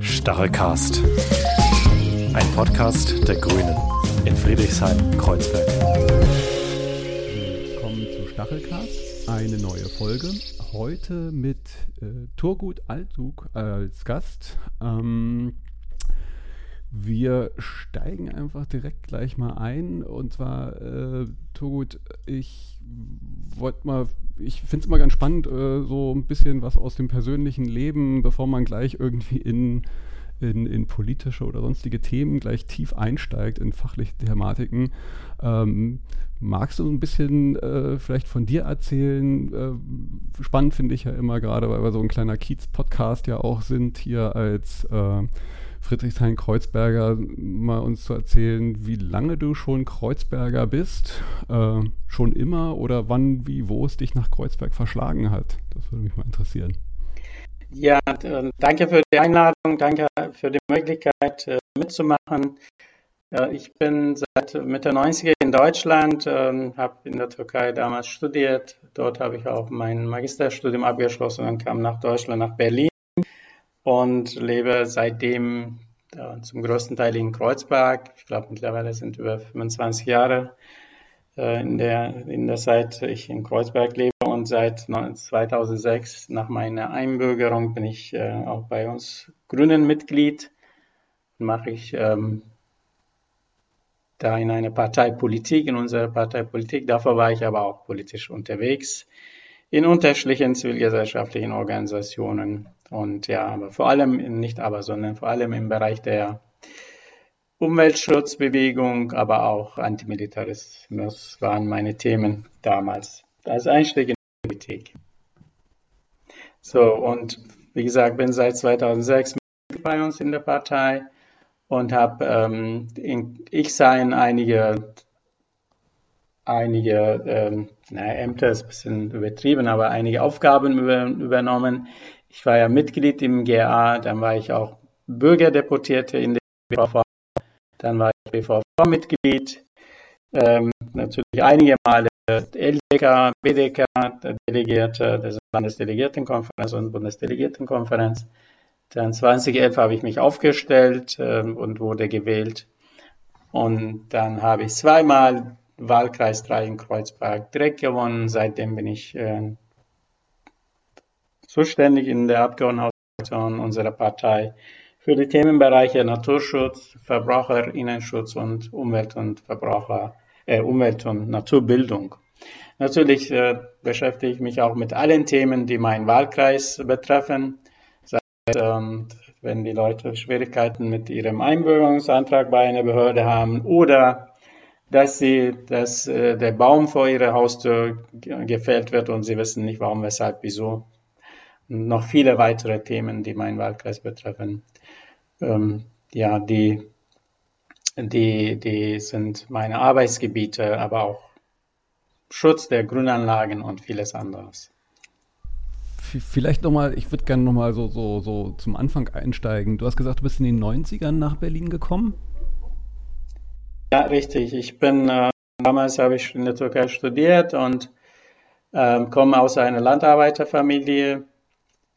Stachelcast. Ein Podcast der Grünen in Friedrichshain-Kreuzberg. Willkommen zu Stachelcast, eine neue Folge. Heute mit äh, Turgut Altzug als Gast. Ähm, wir steigen einfach direkt gleich mal ein. Und zwar, äh, Turgut, ich wollte mal, ich finde es immer ganz spannend, äh, so ein bisschen was aus dem persönlichen Leben, bevor man gleich irgendwie in, in, in politische oder sonstige Themen gleich tief einsteigt, in fachliche Thematiken. Ähm, magst du ein bisschen äh, vielleicht von dir erzählen? Äh, spannend finde ich ja immer gerade, weil wir so ein kleiner Kiez-Podcast ja auch sind, hier als äh, Friedrichshain-Kreuzberger mal uns zu erzählen, wie lange du schon Kreuzberger bist, äh, schon immer oder wann, wie, wo es dich nach Kreuzberg verschlagen hat. Das würde mich mal interessieren. Ja, äh, danke für die Einladung, danke für die Möglichkeit äh, mitzumachen. Ich bin seit Mitte 90er in Deutschland, ähm, habe in der Türkei damals studiert. Dort habe ich auch mein Magisterstudium abgeschlossen und kam nach Deutschland, nach Berlin und lebe seitdem äh, zum größten Teil in Kreuzberg. Ich glaube, mittlerweile sind über 25 Jahre äh, in, der, in der Zeit ich in Kreuzberg lebe und seit 2006 nach meiner Einbürgerung bin ich äh, auch bei uns Grünen Mitglied. Mache ich ähm, da in einer Partei Politik, in unserer Partei Politik. Davor war ich aber auch politisch unterwegs in unterschiedlichen zivilgesellschaftlichen Organisationen und ja, aber vor allem, nicht aber, sondern vor allem im Bereich der Umweltschutzbewegung, aber auch Antimilitarismus waren meine Themen damals als Einstieg in die Politik. So, und wie gesagt, bin seit 2006 bei uns in der Partei und habe ähm, in Ich-Sein einige einige ähm, naja, Ämter ist ein bisschen übertrieben, aber einige Aufgaben über, übernommen. Ich war ja Mitglied im GA, dann war ich auch Bürgerdeputierte in der BVV, dann war ich BVV-Mitglied, ähm, natürlich einige Male LDK, BDK, Delegierte der Landesdelegiertenkonferenz und Bundesdelegiertenkonferenz. Dann 2011 habe ich mich aufgestellt äh, und wurde gewählt. Und dann habe ich zweimal Wahlkreis 3 in Kreuzberg direkt gewonnen. Seitdem bin ich äh, zuständig in der Abgeordnetenfraktion unserer Partei für die Themenbereiche Naturschutz, Verbraucherinnenschutz und Umwelt und Verbraucher, äh, Umwelt und Naturbildung. Natürlich äh, beschäftige ich mich auch mit allen Themen, die meinen Wahlkreis betreffen. Seit, ähm, wenn die Leute Schwierigkeiten mit ihrem Einbürgerungsantrag bei einer Behörde haben oder dass sie, dass äh, der Baum vor ihrer Haustür gefällt wird und sie wissen nicht warum, weshalb, wieso. Noch viele weitere Themen, die meinen Wahlkreis betreffen. Ähm, ja, die, die, die sind meine Arbeitsgebiete, aber auch Schutz der Grünanlagen und vieles anderes. Vielleicht nochmal, ich würde gerne nochmal so, so, so zum Anfang einsteigen. Du hast gesagt, du bist in den 90ern nach Berlin gekommen. Ja, richtig. Ich bin, äh, damals habe ich in der Türkei studiert und äh, komme aus einer Landarbeiterfamilie.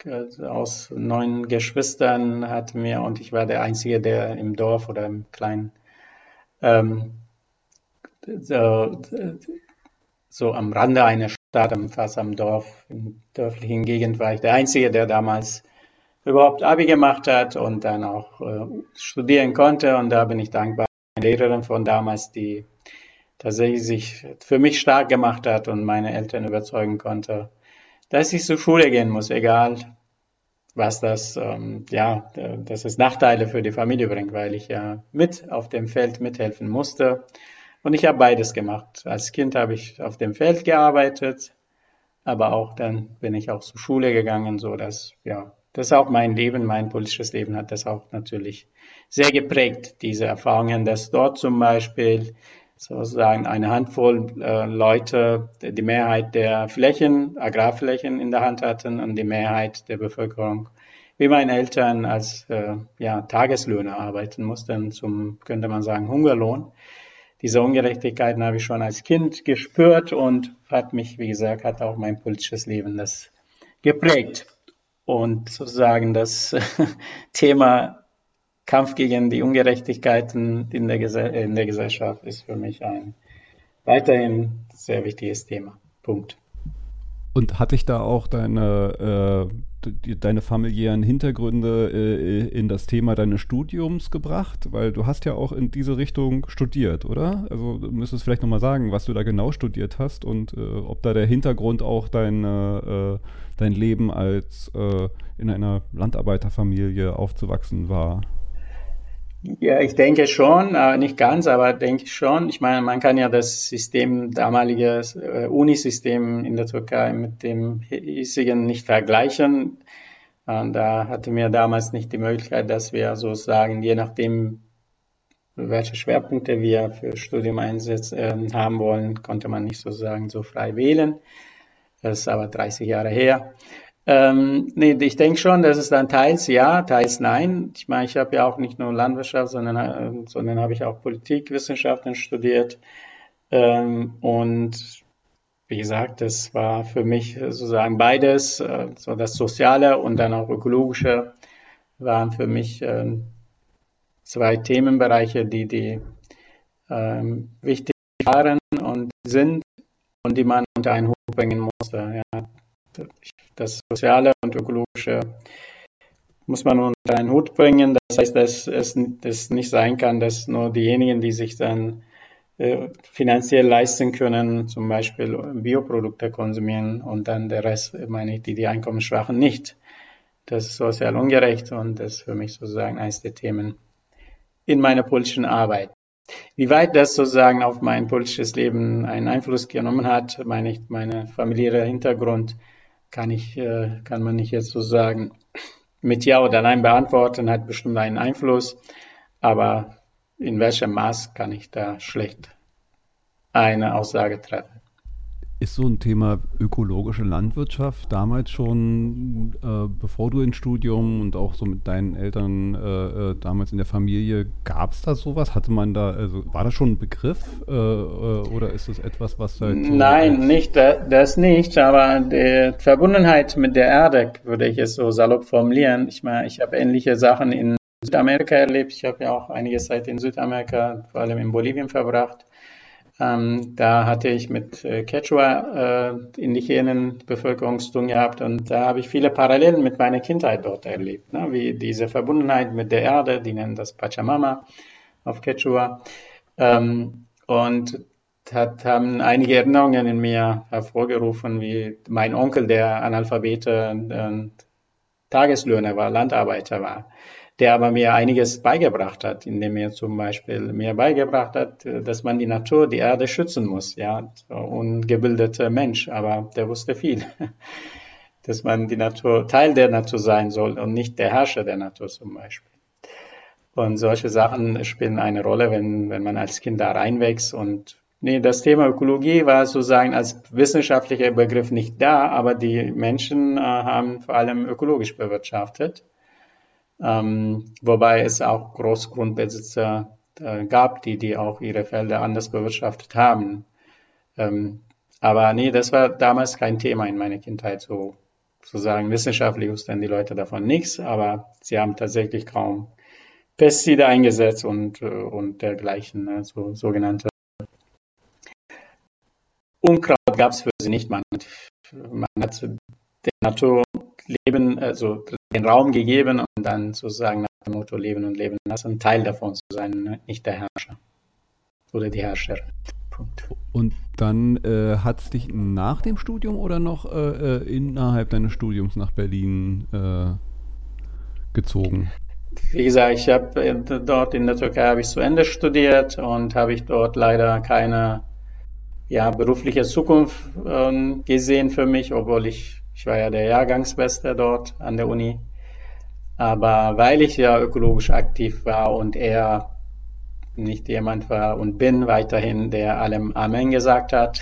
Aus neun Geschwistern hatten wir und ich war der Einzige, der im Dorf oder im kleinen, ähm, so, so, am Rande einer Stadt, fast am Dorf, in dörflichen Gegend war ich der Einzige, der damals überhaupt Abi gemacht hat und dann auch äh, studieren konnte. Und da bin ich dankbar. Lehrerin von damals, die tatsächlich sich für mich stark gemacht hat und meine Eltern überzeugen konnte, dass ich zur Schule gehen muss, egal was das, ähm, ja, dass es Nachteile für die Familie bringt, weil ich ja mit auf dem Feld mithelfen musste. Und ich habe beides gemacht. Als Kind habe ich auf dem Feld gearbeitet, aber auch dann bin ich auch zur Schule gegangen, so dass, ja, das auch mein Leben, mein politisches Leben hat das auch natürlich sehr geprägt, diese Erfahrungen, dass dort zum Beispiel sozusagen eine Handvoll äh, Leute die Mehrheit der Flächen, Agrarflächen in der Hand hatten und die Mehrheit der Bevölkerung, wie meine Eltern als äh, ja, Tageslöhner arbeiten mussten, zum, könnte man sagen, Hungerlohn. Diese Ungerechtigkeiten habe ich schon als Kind gespürt und hat mich, wie gesagt, hat auch mein politisches Leben das geprägt. und sozusagen das Thema Kampf gegen die Ungerechtigkeiten in der, Gesell in der Gesellschaft ist für mich ein weiterhin sehr wichtiges Thema. Punkt. Und hat dich da auch deine, äh, deine familiären Hintergründe äh, in das Thema deines Studiums gebracht? Weil du hast ja auch in diese Richtung studiert, oder? Also du müsstest vielleicht nochmal sagen, was du da genau studiert hast und äh, ob da der Hintergrund auch deine, äh, dein Leben als äh, in einer Landarbeiterfamilie aufzuwachsen war. Ja, ich denke schon, äh, nicht ganz, aber denke schon. Ich meine, man kann ja das System, damalige äh, Unisystem in der Türkei mit dem hiesigen nicht vergleichen. Und da hatte mir damals nicht die Möglichkeit, dass wir sozusagen, je nachdem, welche Schwerpunkte wir für Studium einsetz, äh, haben wollen, konnte man nicht sozusagen so frei wählen. Das ist aber 30 Jahre her. Ähm, nee, ich denke schon, dass es dann teils ja, teils nein. Ich meine, ich habe ja auch nicht nur Landwirtschaft, sondern, äh, sondern habe ich auch Politikwissenschaften studiert. Ähm, und wie gesagt, das war für mich sozusagen beides, äh, so das Soziale und dann auch Ökologische waren für mich äh, zwei Themenbereiche, die, die ähm, wichtig waren und sind und die man unter einen Hut bringen musste. Ja das Soziale und Ökologische muss man unter einen Hut bringen. Das heißt, dass es dass nicht sein kann, dass nur diejenigen, die sich dann äh, finanziell leisten können, zum Beispiel Bioprodukte konsumieren und dann der Rest, meine ich, die, die Einkommensschwachen nicht. Das ist sozial ungerecht und das ist für mich sozusagen eines der Themen in meiner politischen Arbeit. Wie weit das sozusagen auf mein politisches Leben einen Einfluss genommen hat, meine ich, mein familiärer Hintergrund, kann ich, äh, kann man nicht jetzt so sagen, mit Ja oder Nein beantworten, hat bestimmt einen Einfluss, aber in welchem Maß kann ich da schlecht eine Aussage treffen. Ist so ein Thema ökologische Landwirtschaft damals schon, äh, bevor du ins Studium und auch so mit deinen Eltern äh, äh damals in der Familie, gab es da sowas? Hatte man da, also war das schon ein Begriff äh, äh oder ist es etwas, was halt so Nein, nicht, das nicht, aber die Verbundenheit mit der Erde, würde ich es so salopp formulieren. Ich meine, ich habe ähnliche Sachen in Südamerika erlebt. Ich habe ja auch einige Zeit in Südamerika, vor allem in Bolivien verbracht. Ähm, da hatte ich mit äh, Quechua äh, indigenen Bevölkerung gehabt und da habe ich viele Parallelen mit meiner Kindheit dort erlebt, ne? wie diese Verbundenheit mit der Erde, die nennen das Pachamama auf Quechua. Ähm, und hat, haben einige Erinnerungen in mir hervorgerufen, wie mein Onkel, der Analphabete und Tageslöhner war, Landarbeiter war der aber mir einiges beigebracht hat, indem er zum Beispiel mir beigebracht hat, dass man die Natur, die Erde schützen muss, ja, ungebildeter Mensch, aber der wusste viel, dass man die Natur, Teil der Natur sein soll und nicht der Herrscher der Natur zum Beispiel. Und solche Sachen spielen eine Rolle, wenn, wenn man als Kind da reinwächst und Nee, das Thema Ökologie war sozusagen als wissenschaftlicher Begriff nicht da, aber die Menschen äh, haben vor allem ökologisch bewirtschaftet. Ähm, wobei es auch Großgrundbesitzer äh, gab, die, die auch ihre Felder anders bewirtschaftet haben. Ähm, aber nee, das war damals kein Thema in meiner Kindheit, so sozusagen wissenschaftlich wussten die Leute davon nichts, aber sie haben tatsächlich kaum Pestizide eingesetzt und, äh, und dergleichen, ne, so sogenannte Unkraut gab es für sie nicht. Man, man hat der Natur Leben, also den Raum gegeben und dann sozusagen nach dem Motto Leben und Leben lassen, Teil davon zu sein, ne? nicht der Herrscher oder die Herrscherin. Punkt. Und dann äh, hat es dich nach dem Studium oder noch äh, äh, innerhalb deines Studiums nach Berlin äh, gezogen? Wie gesagt, ich habe äh, dort in der Türkei habe ich zu Ende studiert und habe ich dort leider keine ja, berufliche Zukunft ähm, gesehen für mich, obwohl ich ich war ja der Jahrgangsbeste dort an der Uni. Aber weil ich ja ökologisch aktiv war und er nicht jemand war und bin weiterhin, der allem Amen gesagt hat,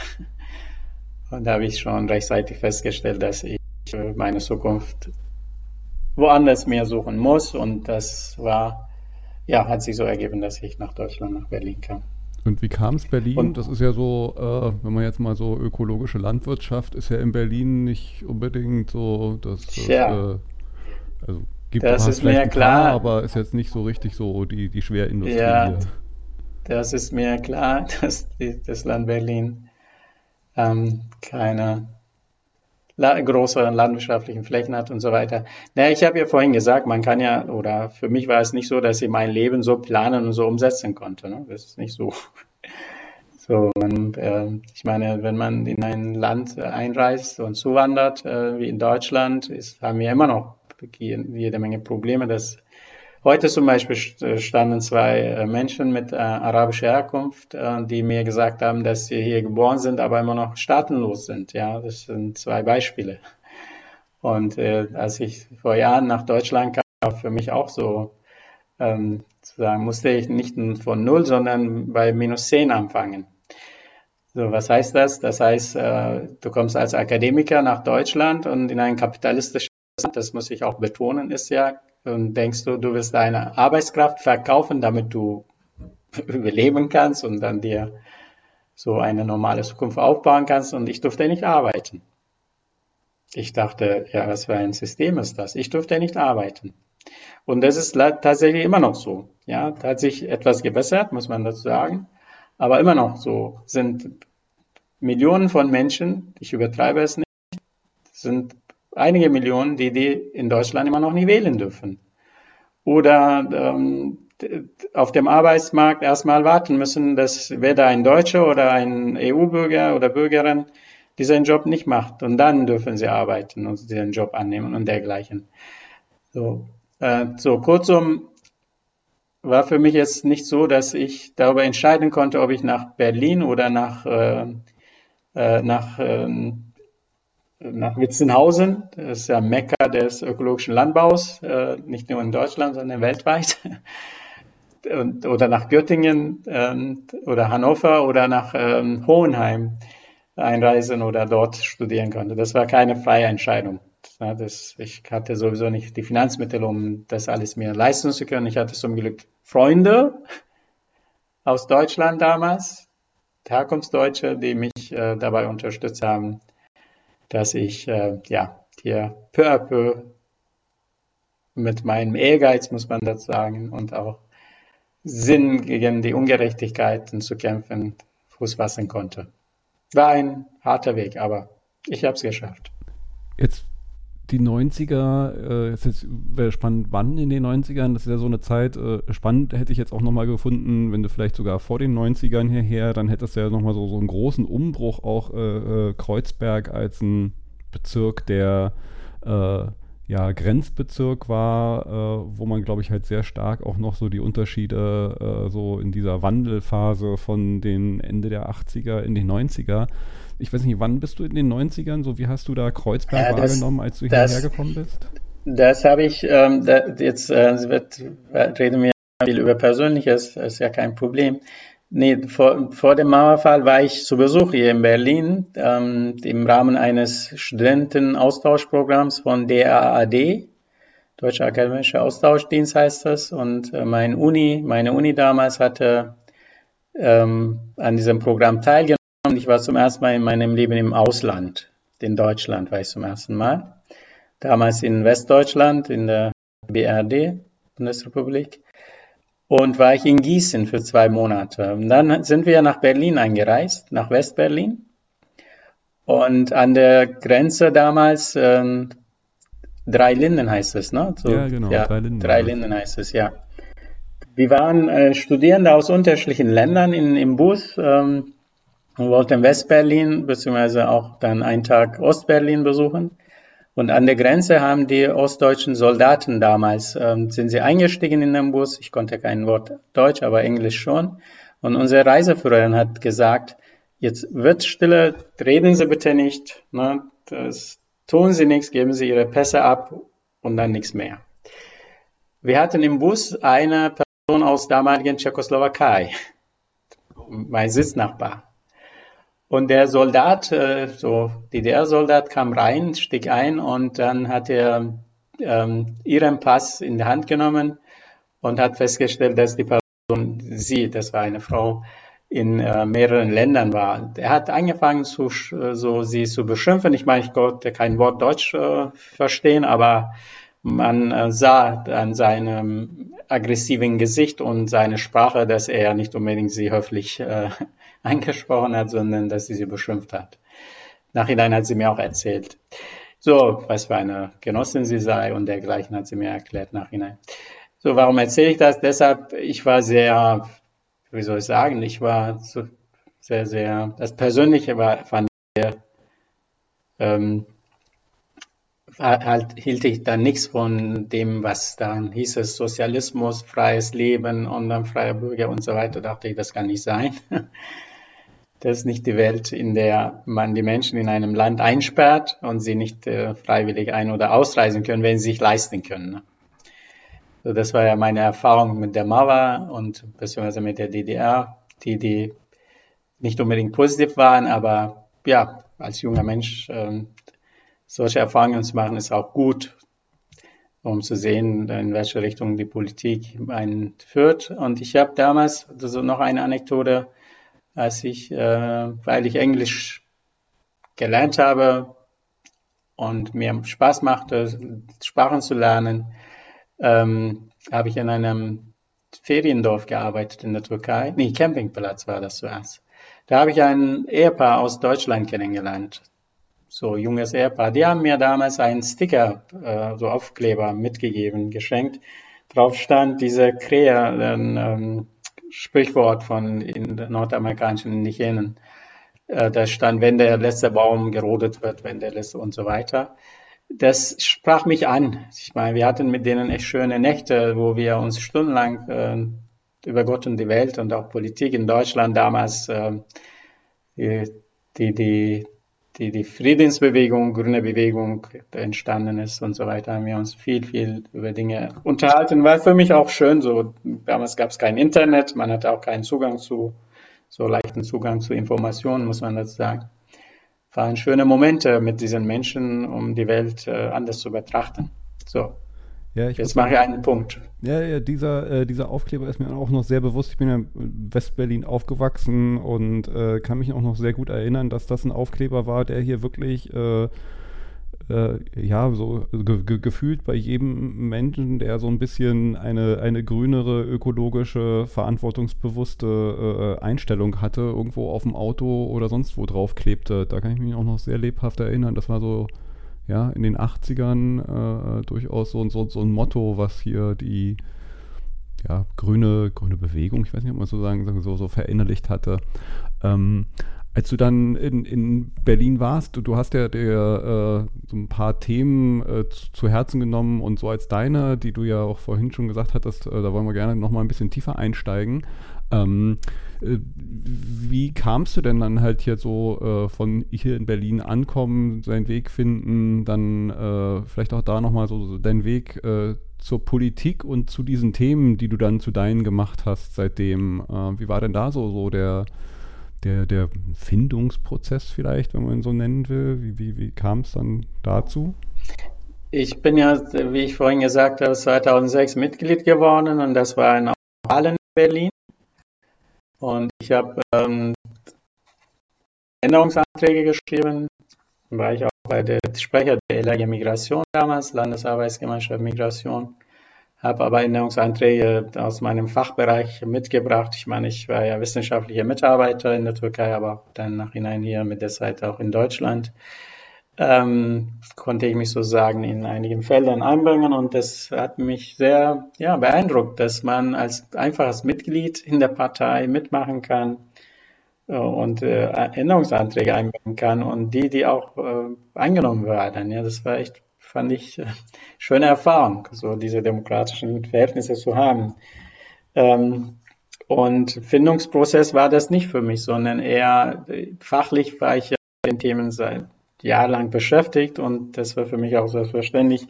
und da habe ich schon rechtzeitig festgestellt, dass ich meine Zukunft woanders mehr suchen muss. Und das war, ja, hat sich so ergeben, dass ich nach Deutschland, nach Berlin kam. Und wie kam es Berlin? Und das ist ja so, äh, wenn man jetzt mal so ökologische Landwirtschaft ist ja in Berlin nicht unbedingt so das, das ja. äh, Also gibt das ist mir klar, paar, aber ist jetzt nicht so richtig so die, die Schwerindustrie. Ja, hier. das ist mir klar, dass die, das Land Berlin ähm, keine la große landwirtschaftlichen Flächen hat und so weiter. Naja, ich habe ja vorhin gesagt, man kann ja, oder für mich war es nicht so, dass ich mein Leben so planen und so umsetzen konnte. Ne? Das ist nicht so. So, man, äh, ich meine, wenn man in ein Land einreist und zuwandert, äh, wie in Deutschland, ist, haben wir immer noch jede Menge Probleme. Dass heute zum Beispiel standen zwei äh, Menschen mit äh, arabischer Herkunft, äh, die mir gesagt haben, dass sie hier geboren sind, aber immer noch staatenlos sind. Ja, das sind zwei Beispiele. Und äh, als ich vor Jahren nach Deutschland kam, war für mich auch so, ähm, zu sagen, musste ich nicht von null, sondern bei minus zehn anfangen. So, was heißt das? Das heißt, äh, du kommst als Akademiker nach Deutschland und in ein kapitalistisches Land, das muss ich auch betonen, ist ja, und denkst du, du wirst deine Arbeitskraft verkaufen, damit du überleben kannst und dann dir so eine normale Zukunft aufbauen kannst und ich durfte nicht arbeiten. Ich dachte, ja, was für ein System ist das? Ich durfte nicht arbeiten. Und das ist tatsächlich immer noch so. Ja, da hat sich etwas gebessert, muss man dazu sagen. Aber immer noch so sind Millionen von Menschen, ich übertreibe es nicht, sind einige Millionen, die, die in Deutschland immer noch nie wählen dürfen. Oder ähm, auf dem Arbeitsmarkt erstmal warten müssen, dass weder ein Deutscher oder ein EU-Bürger oder Bürgerin diesen Job nicht macht. Und dann dürfen sie arbeiten und diesen Job annehmen und dergleichen. So, äh, so kurzum, war für mich jetzt nicht so, dass ich darüber entscheiden konnte, ob ich nach Berlin oder nach, äh, äh, nach, äh, nach Witzenhausen, das ist ja Mekka des ökologischen Landbaus, äh, nicht nur in Deutschland, sondern weltweit, Und, oder nach Göttingen ähm, oder Hannover oder nach ähm, Hohenheim einreisen oder dort studieren konnte. Das war keine freie Entscheidung. Das, ich hatte sowieso nicht die Finanzmittel, um das alles mir leisten zu können. Ich hatte zum Glück Freunde aus Deutschland damals, Herkunftsdeutsche, die mich äh, dabei unterstützt haben, dass ich äh, ja hier peu à peu mit meinem Ehrgeiz, muss man dazu sagen, und auch Sinn gegen die Ungerechtigkeiten zu kämpfen, Fuß fassen konnte. War ein harter Weg, aber ich habe es geschafft. Jetzt die 90er, äh, jetzt wäre spannend, wann in den 90ern, das ist ja so eine Zeit, äh, spannend hätte ich jetzt auch nochmal gefunden, wenn du vielleicht sogar vor den 90ern hierher, dann hättest du ja nochmal so, so einen großen Umbruch auch äh, äh, Kreuzberg als ein Bezirk, der äh, ja, Grenzbezirk war, äh, wo man, glaube ich, halt sehr stark auch noch so die Unterschiede so in dieser Wandelphase von den Ende der 80er in den 90er ich weiß nicht, wann bist du in den 90ern? So, wie hast du da Kreuzberg ja, das, wahrgenommen, als du hierher gekommen bist? Das habe ich, ähm, da, jetzt äh, wird, reden wir viel über Persönliches, das ist ja kein Problem. Nee, vor, vor dem Mauerfall war ich zu Besuch hier in Berlin ähm, im Rahmen eines Studentenaustauschprogramms von DAAD, Deutscher Akademischer Austauschdienst heißt das. Und äh, mein Uni, meine Uni damals hatte ähm, an diesem Programm teilgenommen. Ich war zum ersten Mal in meinem Leben im Ausland. In Deutschland war ich zum ersten Mal. Damals in Westdeutschland, in der BRD, Bundesrepublik. Und war ich in Gießen für zwei Monate. Und dann sind wir nach Berlin eingereist, nach Westberlin. Und an der Grenze damals, äh, Drei Linden heißt es, ne? So, ja, genau, ja, Drei Linden. Drei Linden heißt es, ja. Wir waren äh, Studierende aus unterschiedlichen Ländern in, im Bus. Ähm, und wollte Westberlin beziehungsweise auch dann einen Tag Ostberlin besuchen. Und an der Grenze haben die ostdeutschen Soldaten damals, ähm, sind sie eingestiegen in den Bus. Ich konnte kein Wort Deutsch, aber Englisch schon. Und unsere Reiseführerin hat gesagt, jetzt wird Stille, reden Sie bitte nicht, ne, das, tun Sie nichts, geben Sie Ihre Pässe ab und dann nichts mehr. Wir hatten im Bus eine Person aus damaligen Tschechoslowakei, mein Sitznachbar. Und der Soldat, äh, so DDR-Soldat, kam rein, stieg ein und dann hat er ähm, ihren Pass in die Hand genommen und hat festgestellt, dass die Person, sie, das war eine Frau, in äh, mehreren Ländern war. Er hat angefangen, zu, so sie zu beschimpfen. Ich meine, ich konnte kein Wort Deutsch äh, verstehen, aber man äh, sah an seinem aggressiven Gesicht und seiner Sprache, dass er nicht unbedingt sie höflich äh, angesprochen hat, sondern dass sie sie beschimpft hat. Nachhinein hat sie mir auch erzählt. So, was für eine Genossin sie sei und dergleichen hat sie mir erklärt nachhinein. So, warum erzähle ich das? Deshalb, ich war sehr, wie soll ich sagen, ich war so sehr, sehr, das Persönliche war, fand ich sehr, ähm, halt, hielt ich dann nichts von dem, was dann hieß es Sozialismus, freies Leben und dann freier Bürger und so weiter. Dachte ich, das kann nicht sein. Das ist nicht die Welt, in der man die Menschen in einem Land einsperrt und sie nicht äh, freiwillig ein- oder ausreisen können, wenn sie sich leisten können. Ne? So, das war ja meine Erfahrung mit der Mauer und beziehungsweise mit der DDR, die, die nicht unbedingt positiv waren, aber ja, als junger Mensch äh, solche Erfahrungen zu machen, ist auch gut, um zu sehen, in welche Richtung die Politik einen führt. Und ich habe damals also noch eine Anekdote, als ich, äh, weil ich Englisch gelernt habe und mir Spaß machte, Sprachen zu lernen, ähm, habe ich in einem Feriendorf gearbeitet in der Türkei. Nee, Campingplatz war das zuerst. Da habe ich ein Ehepaar aus Deutschland kennengelernt so junges Ehepaar, die haben mir damals einen Sticker, äh, so Aufkleber mitgegeben, geschenkt. Drauf stand diese Krähe, ähm, Sprichwort von in nordamerikanischen Indigenen. Äh, da stand, wenn der letzte Baum gerodet wird, wenn der letzte und so weiter. Das sprach mich an. Ich meine, wir hatten mit denen echt schöne Nächte, wo wir uns stundenlang äh, über Gott und die Welt und auch Politik in Deutschland damals äh, die, die, die Friedensbewegung, grüne Bewegung entstanden ist und so weiter, haben wir uns viel, viel über Dinge unterhalten. War für mich auch schön so. Damals gab es kein Internet, man hatte auch keinen Zugang zu, so leichten Zugang zu Informationen, muss man dazu sagen. Waren schöne Momente mit diesen Menschen, um die Welt äh, anders zu betrachten. So. Ja, Jetzt mache ich einen Punkt. Ja, ja dieser, äh, dieser Aufkleber ist mir auch noch sehr bewusst. Ich bin ja in Westberlin aufgewachsen und äh, kann mich auch noch sehr gut erinnern, dass das ein Aufkleber war, der hier wirklich äh, äh ja, so ge ge gefühlt bei jedem Menschen, der so ein bisschen eine, eine grünere, ökologische, verantwortungsbewusste äh, Einstellung hatte, irgendwo auf dem Auto oder sonst wo drauf klebte. Da kann ich mich auch noch sehr lebhaft erinnern. Das war so ja, in den 80ern äh, durchaus so, so, so ein Motto, was hier die ja, grüne, grüne Bewegung, ich weiß nicht, ob man so sagen, so, so verinnerlicht hatte. Ähm, als du dann in, in Berlin warst, du, du hast ja dir äh, so ein paar Themen äh, zu, zu, Herzen genommen und so als deine, die du ja auch vorhin schon gesagt hattest, äh, da wollen wir gerne nochmal ein bisschen tiefer einsteigen. Ähm, äh, wie kamst du denn dann halt hier so äh, von hier in Berlin ankommen, seinen Weg finden, dann äh, vielleicht auch da nochmal so, so deinen Weg äh, zur Politik und zu diesen Themen, die du dann zu deinen gemacht hast seitdem? Äh, wie war denn da so, so der, der, der Findungsprozess vielleicht, wenn man ihn so nennen will? Wie, wie, wie kam es dann dazu? Ich bin ja, wie ich vorhin gesagt habe, 2006 Mitglied geworden und das war in Wahlen in Berlin. Und ich habe ähm, Änderungsanträge geschrieben, war ich auch bei der Sprecher der LAG Migration damals, Landesarbeitsgemeinschaft Migration, habe aber Änderungsanträge aus meinem Fachbereich mitgebracht. Ich meine, ich war ja wissenschaftlicher Mitarbeiter in der Türkei, aber auch dann nachhinein hier mit der Zeit auch in Deutschland ähm, konnte ich mich sozusagen in einigen Feldern einbringen und das hat mich sehr ja, beeindruckt, dass man als einfaches Mitglied in der Partei mitmachen kann äh, und äh, Änderungsanträge einbringen kann und die, die auch äh, angenommen werden. Ja, das war echt, fand ich, äh, schöne Erfahrung, so diese demokratischen Verhältnisse zu haben. Ähm, und Findungsprozess war das nicht für mich, sondern eher äh, fachlich war ich ja den Themen sein jahrelang beschäftigt und das war für mich auch selbstverständlich,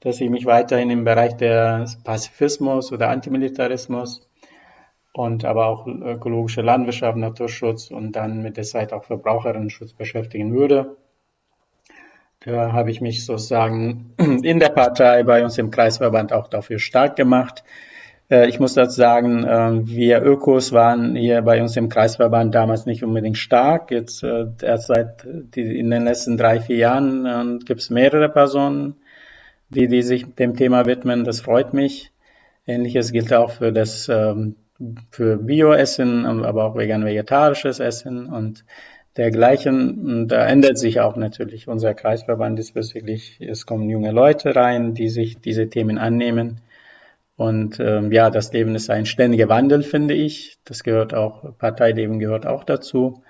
dass ich mich weiterhin im Bereich des Pazifismus oder Antimilitarismus und aber auch ökologische Landwirtschaft, Naturschutz und dann mit der Zeit auch Verbraucherinnenschutz beschäftigen würde. Da habe ich mich sozusagen in der Partei bei uns im Kreisverband auch dafür stark gemacht, ich muss dazu sagen, äh, wir Ökos waren hier bei uns im Kreisverband damals nicht unbedingt stark. Jetzt äh, erst seit in den letzten drei, vier Jahren gibt es mehrere Personen, die, die sich dem Thema widmen. Das freut mich. Ähnliches gilt auch für das ähm, für Bioessen, aber auch vegan-vegetarisches Essen und dergleichen. Da ändert sich auch natürlich. Unser Kreisverband ist wirklich, es kommen junge Leute rein, die sich diese Themen annehmen. Und ähm, ja, das Leben ist ein ständiger Wandel, finde ich. Das gehört auch, Parteileben gehört auch dazu.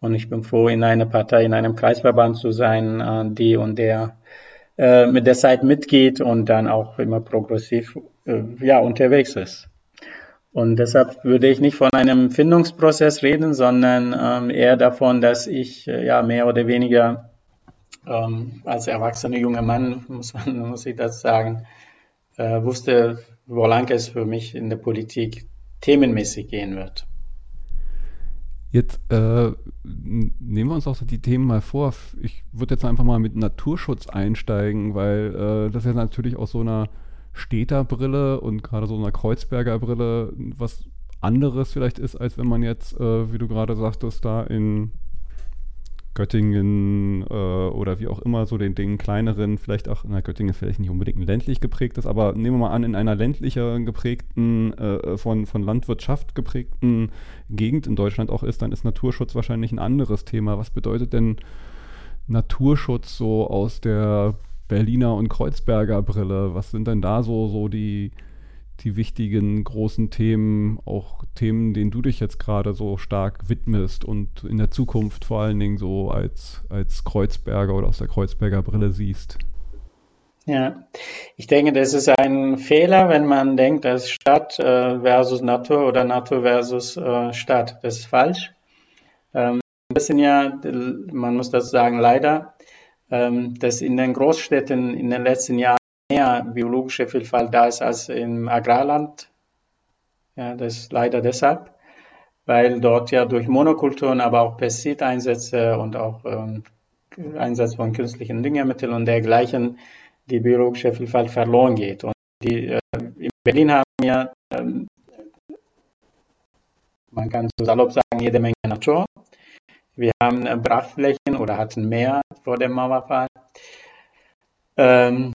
Und ich bin froh, in einer Partei, in einem Kreisverband zu sein, äh, die und der äh, mit der Zeit mitgeht und dann auch immer progressiv äh, ja, unterwegs ist. Und deshalb würde ich nicht von einem Findungsprozess reden, sondern ähm, eher davon, dass ich äh, ja mehr oder weniger ähm, als erwachsener junger Mann, muss, man, muss ich das sagen, äh, wusste, wo lang es für mich in der Politik themenmäßig gehen wird. Jetzt äh, nehmen wir uns auch die Themen mal vor. Ich würde jetzt einfach mal mit Naturschutz einsteigen, weil äh, das ja natürlich aus so einer Städterbrille und gerade so einer Kreuzberger Brille was anderes vielleicht ist, als wenn man jetzt, äh, wie du gerade sagtest, da in Göttingen äh, oder wie auch immer so den Dingen kleineren, vielleicht auch, na Göttingen ist vielleicht nicht unbedingt ländlich geprägt ist, aber nehmen wir mal an, in einer ländlicher geprägten, äh, von, von Landwirtschaft geprägten Gegend in Deutschland auch ist, dann ist Naturschutz wahrscheinlich ein anderes Thema. Was bedeutet denn Naturschutz so aus der Berliner und Kreuzberger Brille. Was sind denn da so, so die, die wichtigen großen Themen, auch Themen, denen du dich jetzt gerade so stark widmest und in der Zukunft vor allen Dingen so als, als Kreuzberger oder aus der Kreuzberger Brille siehst? Ja, ich denke, das ist ein Fehler, wenn man denkt, dass Stadt äh, versus Natur oder Natur versus äh, Stadt. Das ist falsch. Ähm, das sind ja, man muss das sagen, leider ähm, dass in den Großstädten in den letzten Jahren mehr biologische Vielfalt da ist als im Agrarland. Ja, das ist leider deshalb, weil dort ja durch Monokulturen, aber auch Pestizideinsätze und auch ähm, Einsatz von künstlichen Düngemitteln und dergleichen die biologische Vielfalt verloren geht. Und die, äh, in Berlin haben wir, ähm, man kann so salopp sagen, jede Menge Natur. Wir haben äh, Brachflächen oder hatten mehr vor dem Mauerfall. Ähm,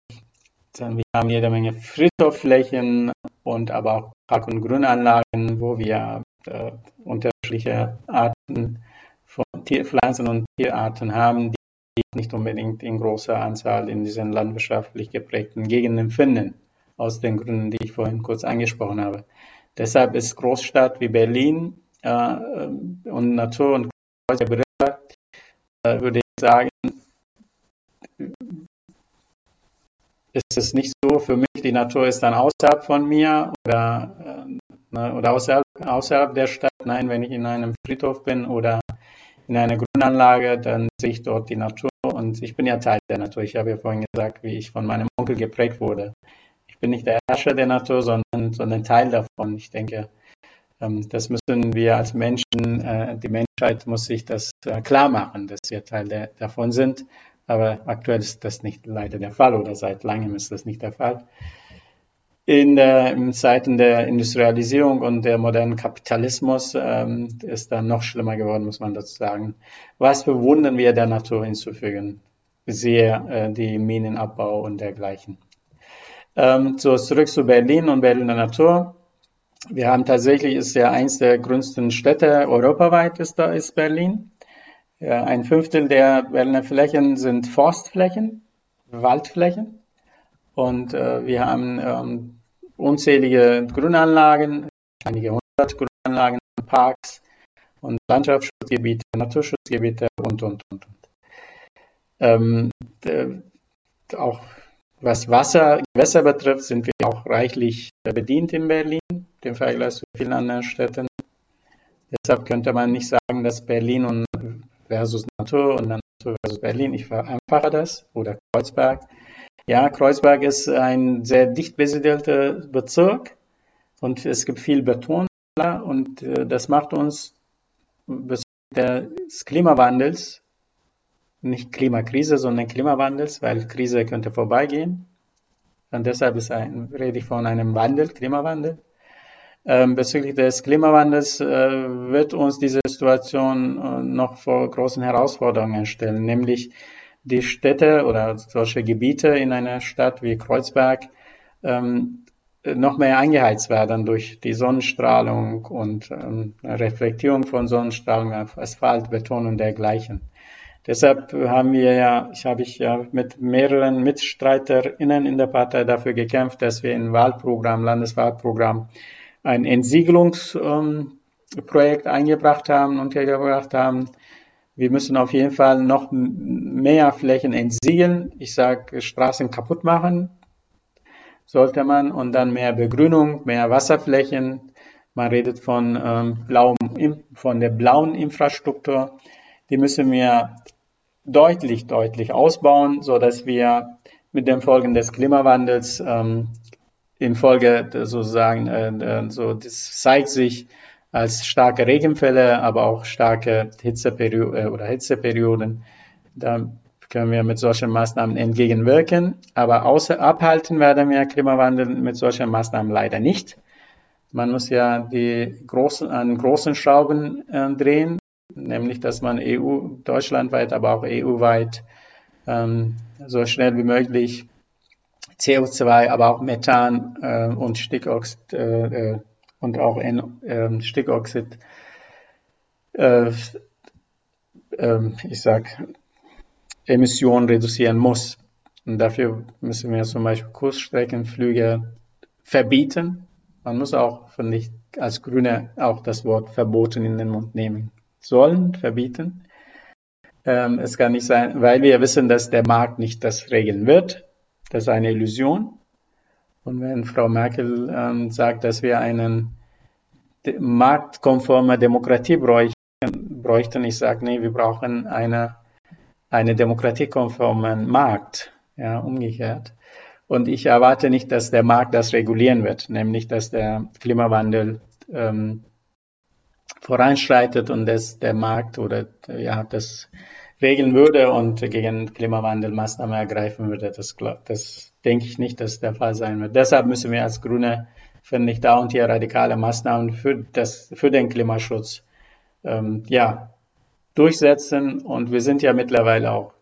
wir haben jede Menge Friedhofflächen und aber auch Park- und Grünanlagen, wo wir äh, unterschiedliche Arten von Tier, Pflanzen und Tierarten haben, die nicht unbedingt in großer Anzahl in diesen landwirtschaftlich geprägten Gegenden finden, aus den Gründen, die ich vorhin kurz angesprochen habe. Deshalb ist Großstadt wie Berlin äh, und Natur und Brille, äh, würde ich sagen, ist es nicht so für mich, die Natur ist dann außerhalb von mir oder, äh, oder außerhalb, außerhalb der Stadt. Nein, wenn ich in einem Friedhof bin oder in einer Grünanlage, dann sehe ich dort die Natur und ich bin ja Teil der Natur. Ich habe ja vorhin gesagt, wie ich von meinem Onkel geprägt wurde. Ich bin nicht der Herrscher der Natur, sondern, sondern Teil davon. Ich denke, ähm, das müssen wir als Menschen, äh, die Menschheit muss sich das äh, klar machen, dass wir Teil der, davon sind. Aber aktuell ist das nicht leider der Fall oder seit langem ist das nicht der Fall. In, der, in Zeiten der Industrialisierung und der modernen Kapitalismus ähm, ist dann noch schlimmer geworden, muss man dazu sagen. Was bewundern wir der Natur hinzufügen? Sehr äh, die Minenabbau und dergleichen. Ähm, so zurück zu Berlin und Berliner Natur. Wir haben tatsächlich, ist ja eins der größten Städte europaweit, ist da ist Berlin. Ja, ein Fünftel der Berliner Flächen sind Forstflächen, Waldflächen. Und äh, wir haben ähm, unzählige Grünanlagen, einige hundert Grünanlagen, Parks und Landschaftsschutzgebiete, Naturschutzgebiete und, und, und. Ähm, auch was Wasser, Gewässer betrifft, sind wir auch reichlich bedient in Berlin im Vergleich zu vielen anderen Städten. Deshalb könnte man nicht sagen, dass Berlin und versus Natur und Natur versus Berlin, ich vereinfache das, oder Kreuzberg. Ja, Kreuzberg ist ein sehr dicht besiedelter Bezirk und es gibt viel Beton und äh, das macht uns des Klimawandels, nicht Klimakrise, sondern Klimawandels, weil Krise könnte vorbeigehen. Und deshalb ist ein, rede ich von einem Wandel, Klimawandel. Ähm, bezüglich des Klimawandels äh, wird uns diese Situation äh, noch vor großen Herausforderungen stellen, nämlich die Städte oder solche Gebiete in einer Stadt wie Kreuzberg ähm, noch mehr eingeheizt werden durch die Sonnenstrahlung und ähm, Reflektierung von Sonnenstrahlung auf Asphalt, Beton und dergleichen. Deshalb haben wir ja, ich habe ich ja mit mehreren MitstreiterInnen in der Partei dafür gekämpft, dass wir im Wahlprogramm, Landeswahlprogramm, ein Entsiegelungsprojekt ähm, eingebracht haben, untergebracht haben. Wir müssen auf jeden Fall noch mehr Flächen entsiegeln. Ich sage, Straßen kaputt machen sollte man und dann mehr Begrünung, mehr Wasserflächen. Man redet von, ähm, blauem, von der blauen Infrastruktur. Die müssen wir deutlich, deutlich ausbauen, so dass wir mit den Folgen des Klimawandels ähm, in Folge sozusagen, äh, so, das zeigt sich als starke Regenfälle, aber auch starke Hitzeperioden äh, oder Hitzeperioden. Da können wir mit solchen Maßnahmen entgegenwirken. Aber außer abhalten werden wir Klimawandel mit solchen Maßnahmen leider nicht. Man muss ja die großen, an großen Schrauben äh, drehen nämlich dass man EU, deutschlandweit, aber auch EU-weit ähm, so schnell wie möglich CO2, aber auch Methan äh, und Stickoxid äh, äh und auch in, äh, Stickoxid, äh, ähm, ich sag, Emissionen reduzieren muss. Und dafür müssen wir zum Beispiel Kursstreckenflüge verbieten. Man muss auch, finde ich, als Grüne auch das Wort verboten in den Mund nehmen sollen, verbieten. Ähm, es kann nicht sein, weil wir wissen, dass der Markt nicht das regeln wird. Das ist eine Illusion. Und wenn Frau Merkel ähm, sagt, dass wir eine de marktkonforme Demokratie bräuchten, bräuchten ich sage, nee, wir brauchen eine, eine demokratiekonformen Markt, ja, umgekehrt. Und ich erwarte nicht, dass der Markt das regulieren wird, nämlich dass der Klimawandel ähm, voranschreitet und das der Markt oder ja, das regeln würde und gegen Klimawandel Maßnahmen ergreifen würde. Das, das denke ich nicht, dass der Fall sein wird. Deshalb müssen wir als Grüne, finde ich, da und hier radikale Maßnahmen für, das, für den Klimaschutz ähm, ja, durchsetzen. Und wir sind ja mittlerweile auch,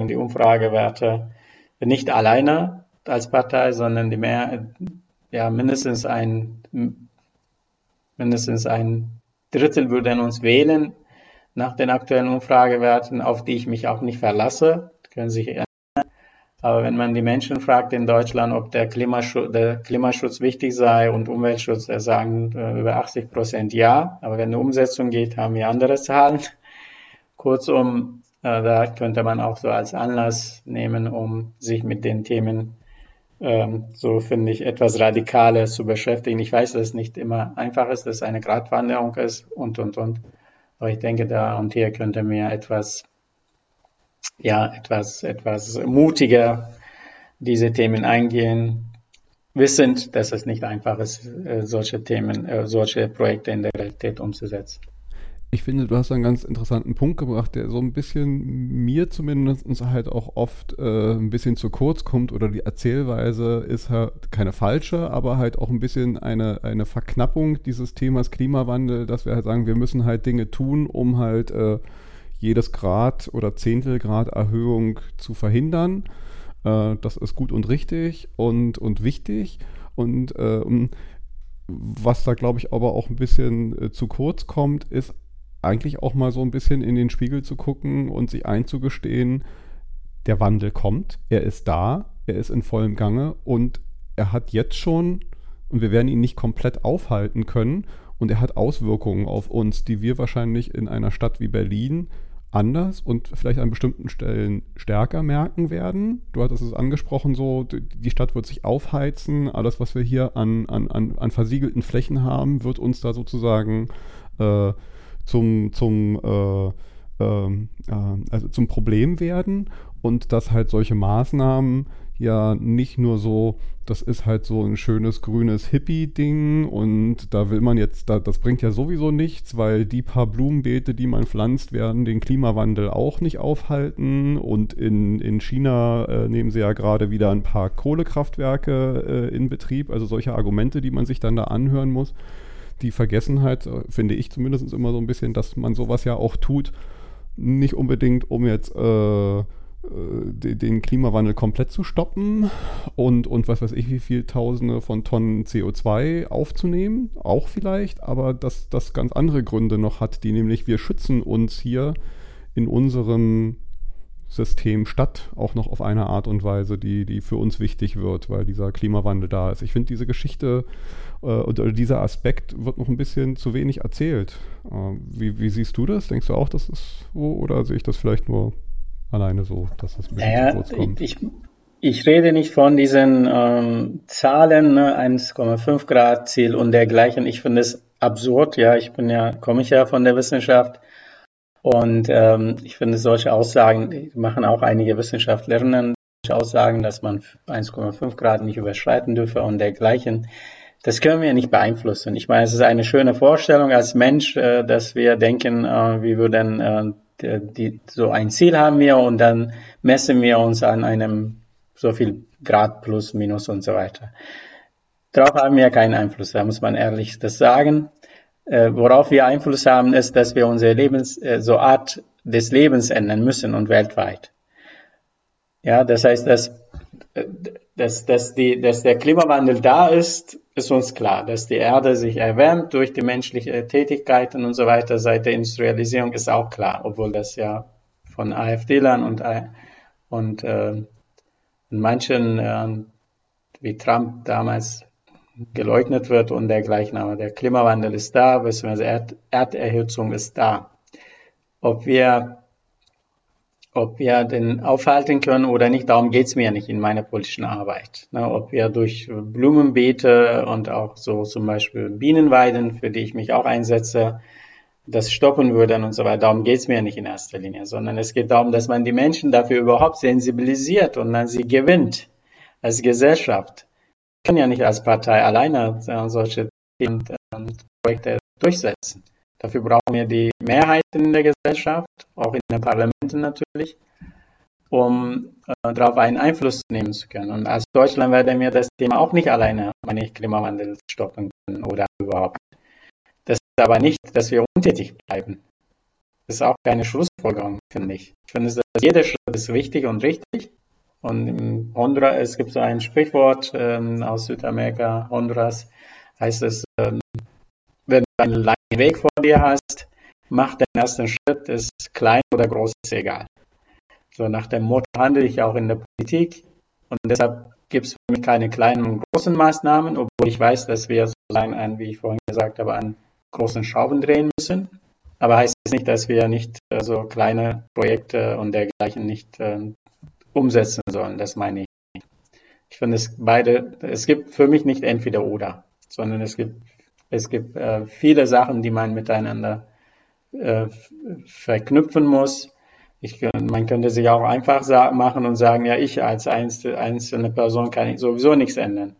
die Umfragewerte, nicht alleine als Partei, sondern die mehr, ja, mindestens ein, mindestens ein Drittel würden uns wählen nach den aktuellen Umfragewerten, auf die ich mich auch nicht verlasse. Können sich ändern. Aber wenn man die Menschen fragt in Deutschland, ob der Klimaschutz, der Klimaschutz wichtig sei und Umweltschutz, da sagen äh, über 80 Prozent ja. Aber wenn eine Umsetzung geht, haben wir andere Zahlen. Kurzum, äh, da könnte man auch so als Anlass nehmen, um sich mit den Themen ähm, so finde ich, etwas radikaler zu beschäftigen. Ich weiß, dass es nicht immer einfach ist, dass es eine Gratwanderung ist und, und, und. Aber ich denke, da und hier könnte mir etwas, ja, etwas, etwas mutiger diese Themen eingehen, wissend, dass es nicht einfach ist, äh, solche Themen, äh, solche Projekte in der Realität umzusetzen ich finde, du hast einen ganz interessanten Punkt gebracht, der so ein bisschen mir zumindest halt auch oft äh, ein bisschen zu kurz kommt oder die Erzählweise ist halt keine falsche, aber halt auch ein bisschen eine, eine Verknappung dieses Themas Klimawandel, dass wir halt sagen, wir müssen halt Dinge tun, um halt äh, jedes Grad oder Zehntelgrad Erhöhung zu verhindern. Äh, das ist gut und richtig und, und wichtig und äh, was da, glaube ich, aber auch ein bisschen äh, zu kurz kommt, ist eigentlich auch mal so ein bisschen in den Spiegel zu gucken und sich einzugestehen, der Wandel kommt, er ist da, er ist in vollem Gange und er hat jetzt schon, und wir werden ihn nicht komplett aufhalten können, und er hat Auswirkungen auf uns, die wir wahrscheinlich in einer Stadt wie Berlin anders und vielleicht an bestimmten Stellen stärker merken werden. Du hattest es angesprochen, so die Stadt wird sich aufheizen, alles, was wir hier an, an, an, an versiegelten Flächen haben, wird uns da sozusagen äh, zum, zum, äh, ähm, äh, also zum Problem werden und dass halt solche Maßnahmen ja nicht nur so, das ist halt so ein schönes grünes Hippie-Ding und da will man jetzt, da, das bringt ja sowieso nichts, weil die paar Blumenbeete, die man pflanzt, werden den Klimawandel auch nicht aufhalten und in, in China äh, nehmen sie ja gerade wieder ein paar Kohlekraftwerke äh, in Betrieb, also solche Argumente, die man sich dann da anhören muss die Vergessenheit, äh, finde ich zumindest immer so ein bisschen, dass man sowas ja auch tut, nicht unbedingt, um jetzt äh, äh, den Klimawandel komplett zu stoppen und, und was weiß ich, wie viel Tausende von Tonnen CO2 aufzunehmen, auch vielleicht, aber dass das ganz andere Gründe noch hat, die nämlich wir schützen uns hier in unserem System statt, auch noch auf eine Art und Weise, die, die für uns wichtig wird, weil dieser Klimawandel da ist. Ich finde, diese Geschichte oder dieser Aspekt wird noch ein bisschen zu wenig erzählt. Äh, wie, wie, siehst du das? Denkst du auch, das ist so oder sehe ich das vielleicht nur alleine so, dass das ein bisschen naja, zu kurz kommt? Ich, ich rede nicht von diesen ähm, Zahlen, ne, 1,5 Grad Ziel und dergleichen. Ich finde es absurd. Ja, ich bin ja, komme ich ja von der Wissenschaft. Und ähm, ich finde solche Aussagen machen auch einige Wissenschaftlerinnen solche Aussagen, dass man 1,5 Grad nicht überschreiten dürfe und dergleichen. Das können wir nicht beeinflussen. Ich meine, es ist eine schöne Vorstellung als Mensch, äh, dass wir denken, äh, wir würden äh, die, so ein Ziel haben wir und dann messen wir uns an einem so viel Grad plus, minus und so weiter. Darauf haben wir keinen Einfluss, da muss man ehrlich das sagen. Worauf wir Einfluss haben, ist, dass wir unsere Lebens, so Art des Lebens ändern müssen und weltweit. Ja, das heißt, dass, dass, dass, die, dass der Klimawandel da ist, ist uns klar. Dass die Erde sich erwärmt durch die menschlichen Tätigkeiten und so weiter seit der Industrialisierung ist auch klar, obwohl das ja von AfD-Lern und, und äh, manchen äh, wie Trump damals geleugnet wird und dergleichen. Aber der Klimawandel ist da, beziehungsweise Erd Erderhitzung ist da. Ob wir, ob wir den aufhalten können oder nicht, darum geht es mir nicht in meiner politischen Arbeit. Ne, ob wir durch Blumenbeete und auch so zum Beispiel Bienenweiden, für die ich mich auch einsetze, das stoppen würden und so weiter. Darum geht es mir nicht in erster Linie, sondern es geht darum, dass man die Menschen dafür überhaupt sensibilisiert und dann sie gewinnt als Gesellschaft können ja nicht als Partei alleine äh, solche Themen, äh, Projekte durchsetzen. Dafür brauchen wir die Mehrheiten in der Gesellschaft, auch in den Parlamenten natürlich, um äh, darauf einen Einfluss nehmen zu können. Und als Deutschland werden wir das Thema auch nicht alleine, meine ich, Klimawandel stoppen können oder überhaupt. Das ist aber nicht, dass wir untätig bleiben. Das ist auch keine Schlussfolgerung, finde ich. Ich finde, dass jeder Schritt ist wichtig und richtig. Und im Honduras, es gibt so ein Sprichwort ähm, aus Südamerika, Honduras, heißt es, ähm, wenn einen langen Weg vor dir hast, mach den ersten Schritt, ist klein oder groß, ist egal. So nach dem Motto handle ich auch in der Politik und deshalb gibt es für mich keine kleinen und großen Maßnahmen, obwohl ich weiß, dass wir so ein, wie ich vorhin gesagt habe, an großen Schrauben drehen müssen. Aber heißt es nicht, dass wir nicht äh, so kleine Projekte und dergleichen nicht äh, umsetzen sollen. Das meine ich. Ich finde es beide, es gibt für mich nicht entweder oder, sondern es gibt, es gibt äh, viele Sachen, die man miteinander äh, verknüpfen muss. Ich, man könnte sich auch einfach machen und sagen, ja, ich als einzelne Person kann sowieso nichts ändern.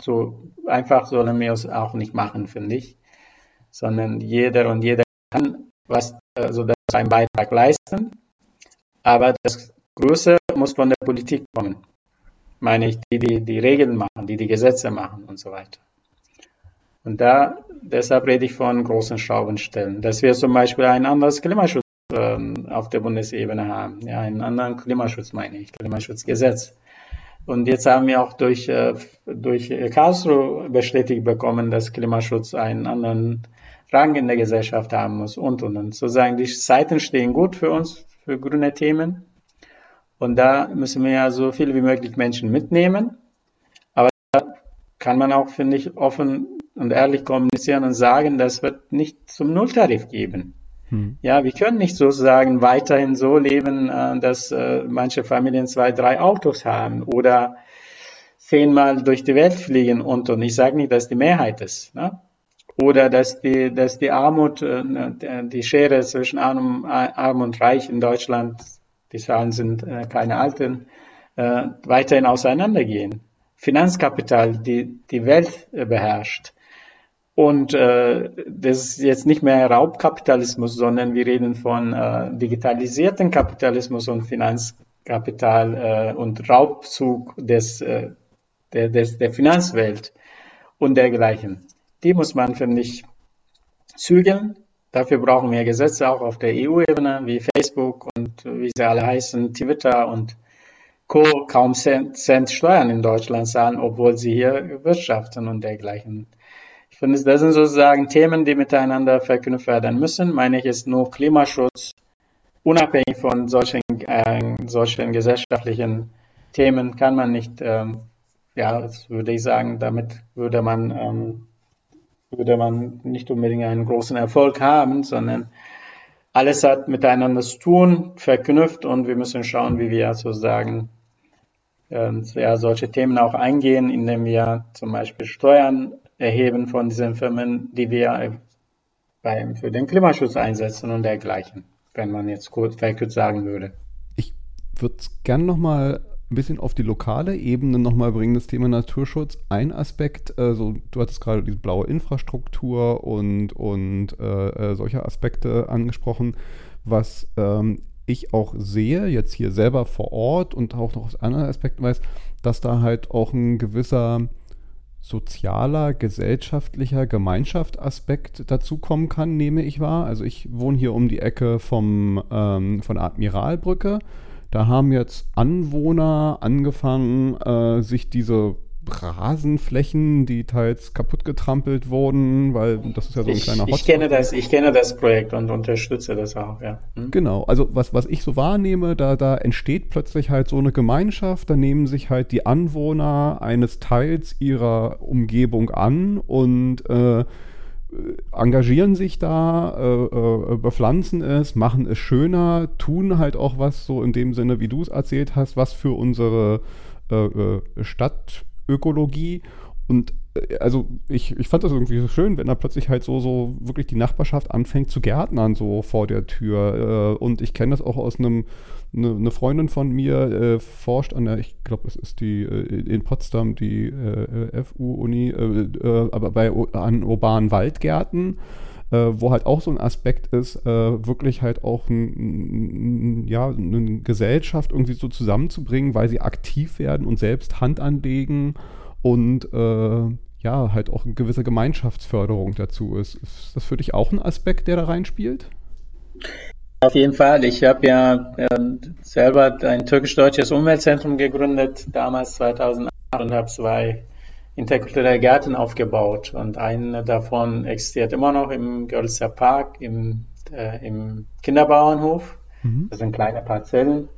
So einfach sollen wir es auch nicht machen, finde ich. Sondern jeder und jeder kann was, also das einen Beitrag leisten. Aber das Größe muss von der Politik kommen, meine ich, die die, die Regeln machen, die die Gesetze machen und so weiter. Und da, deshalb rede ich von großen Schraubenstellen, dass wir zum Beispiel ein anderes Klimaschutz ähm, auf der Bundesebene haben, ja, einen anderen Klimaschutz meine ich, Klimaschutzgesetz. Und jetzt haben wir auch durch, äh, durch Karlsruhe bestätigt bekommen, dass Klimaschutz einen anderen Rang in der Gesellschaft haben muss und und und. Sozusagen die Zeiten stehen gut für uns, für grüne Themen. Und da müssen wir ja so viel wie möglich Menschen mitnehmen. Aber da kann man auch, finde ich, offen und ehrlich kommunizieren und sagen, das wird nicht zum Nulltarif geben. Hm. Ja, wir können nicht sozusagen weiterhin so leben, äh, dass äh, manche Familien zwei, drei Autos haben oder zehnmal durch die Welt fliegen und und. Ich sage nicht, dass die Mehrheit ist. Ne? Oder dass die, dass die Armut, äh, die Schere zwischen Arm, Arm und Reich in Deutschland die Zahlen sind keine alten, weiterhin auseinandergehen. Finanzkapital, die die Welt beherrscht. Und äh, das ist jetzt nicht mehr Raubkapitalismus, sondern wir reden von äh, digitalisierten Kapitalismus und Finanzkapital äh, und Raubzug des, äh, der, des, der Finanzwelt und dergleichen. Die muss man, finde ich, zügeln dafür brauchen wir Gesetze auch auf der EU-Ebene, wie Facebook und wie sie alle heißen, Twitter und Co. kaum Cent, Cent Steuern in Deutschland zahlen, obwohl sie hier wirtschaften und dergleichen. Ich finde, das sind sozusagen Themen, die miteinander verknüpft werden müssen. Meine ich, ist nur Klimaschutz, unabhängig von solchen, äh, solchen gesellschaftlichen Themen, kann man nicht, ähm, ja, das würde ich sagen, damit würde man, ähm, würde man nicht unbedingt einen großen Erfolg haben, sondern alles hat miteinander zu tun, verknüpft und wir müssen schauen, wie wir sozusagen ja, solche Themen auch eingehen, indem wir zum Beispiel Steuern erheben von diesen Firmen, die wir beim, für den Klimaschutz einsetzen und dergleichen, wenn man jetzt kurz, kurz sagen würde. Ich würde es gerne nochmal ein bisschen auf die lokale Ebene nochmal bringen, das Thema Naturschutz. Ein Aspekt, also du hattest gerade diese blaue Infrastruktur und, und äh, äh solche Aspekte angesprochen, was ähm, ich auch sehe, jetzt hier selber vor Ort und auch noch aus anderen Aspekten weiß, dass da halt auch ein gewisser sozialer, gesellschaftlicher Gemeinschaftsaspekt dazukommen kann, nehme ich wahr. Also ich wohne hier um die Ecke vom, ähm, von Admiralbrücke. Da haben jetzt Anwohner angefangen, äh, sich diese Rasenflächen, die teils kaputt getrampelt wurden, weil das ist ja so ein ich, kleiner Hotspot. Ich kenne das, ich kenne das Projekt und unterstütze das auch, ja. Hm? Genau, also was, was ich so wahrnehme, da, da entsteht plötzlich halt so eine Gemeinschaft, da nehmen sich halt die Anwohner eines Teils ihrer Umgebung an und äh, engagieren sich da, äh, äh, bepflanzen es, machen es schöner, tun halt auch was so in dem Sinne, wie du es erzählt hast, was für unsere äh, äh Stadt Ökologie. Und äh, also ich, ich fand das irgendwie so schön, wenn da plötzlich halt so, so wirklich die Nachbarschaft anfängt zu gärtnern, so vor der Tür. Äh, und ich kenne das auch aus einem, eine, eine Freundin von mir äh, forscht an der, ich glaube, es ist die äh, in Potsdam, die äh, FU-Uni, äh, aber bei an urbanen Waldgärten. Wo halt auch so ein Aspekt ist, wirklich halt auch ein, ein, ja, eine Gesellschaft irgendwie so zusammenzubringen, weil sie aktiv werden und selbst Hand anlegen und äh, ja, halt auch eine gewisse Gemeinschaftsförderung dazu ist. Ist das für dich auch ein Aspekt, der da reinspielt? Auf jeden Fall. Ich habe ja äh, selber ein türkisch-deutsches Umweltzentrum gegründet, damals 2008, und habe zwei interkulturelle Gärten aufgebaut. Und eine davon existiert immer noch im Görlitzer Park, im, äh, im Kinderbauernhof. Mhm. Das sind kleine Parzellen.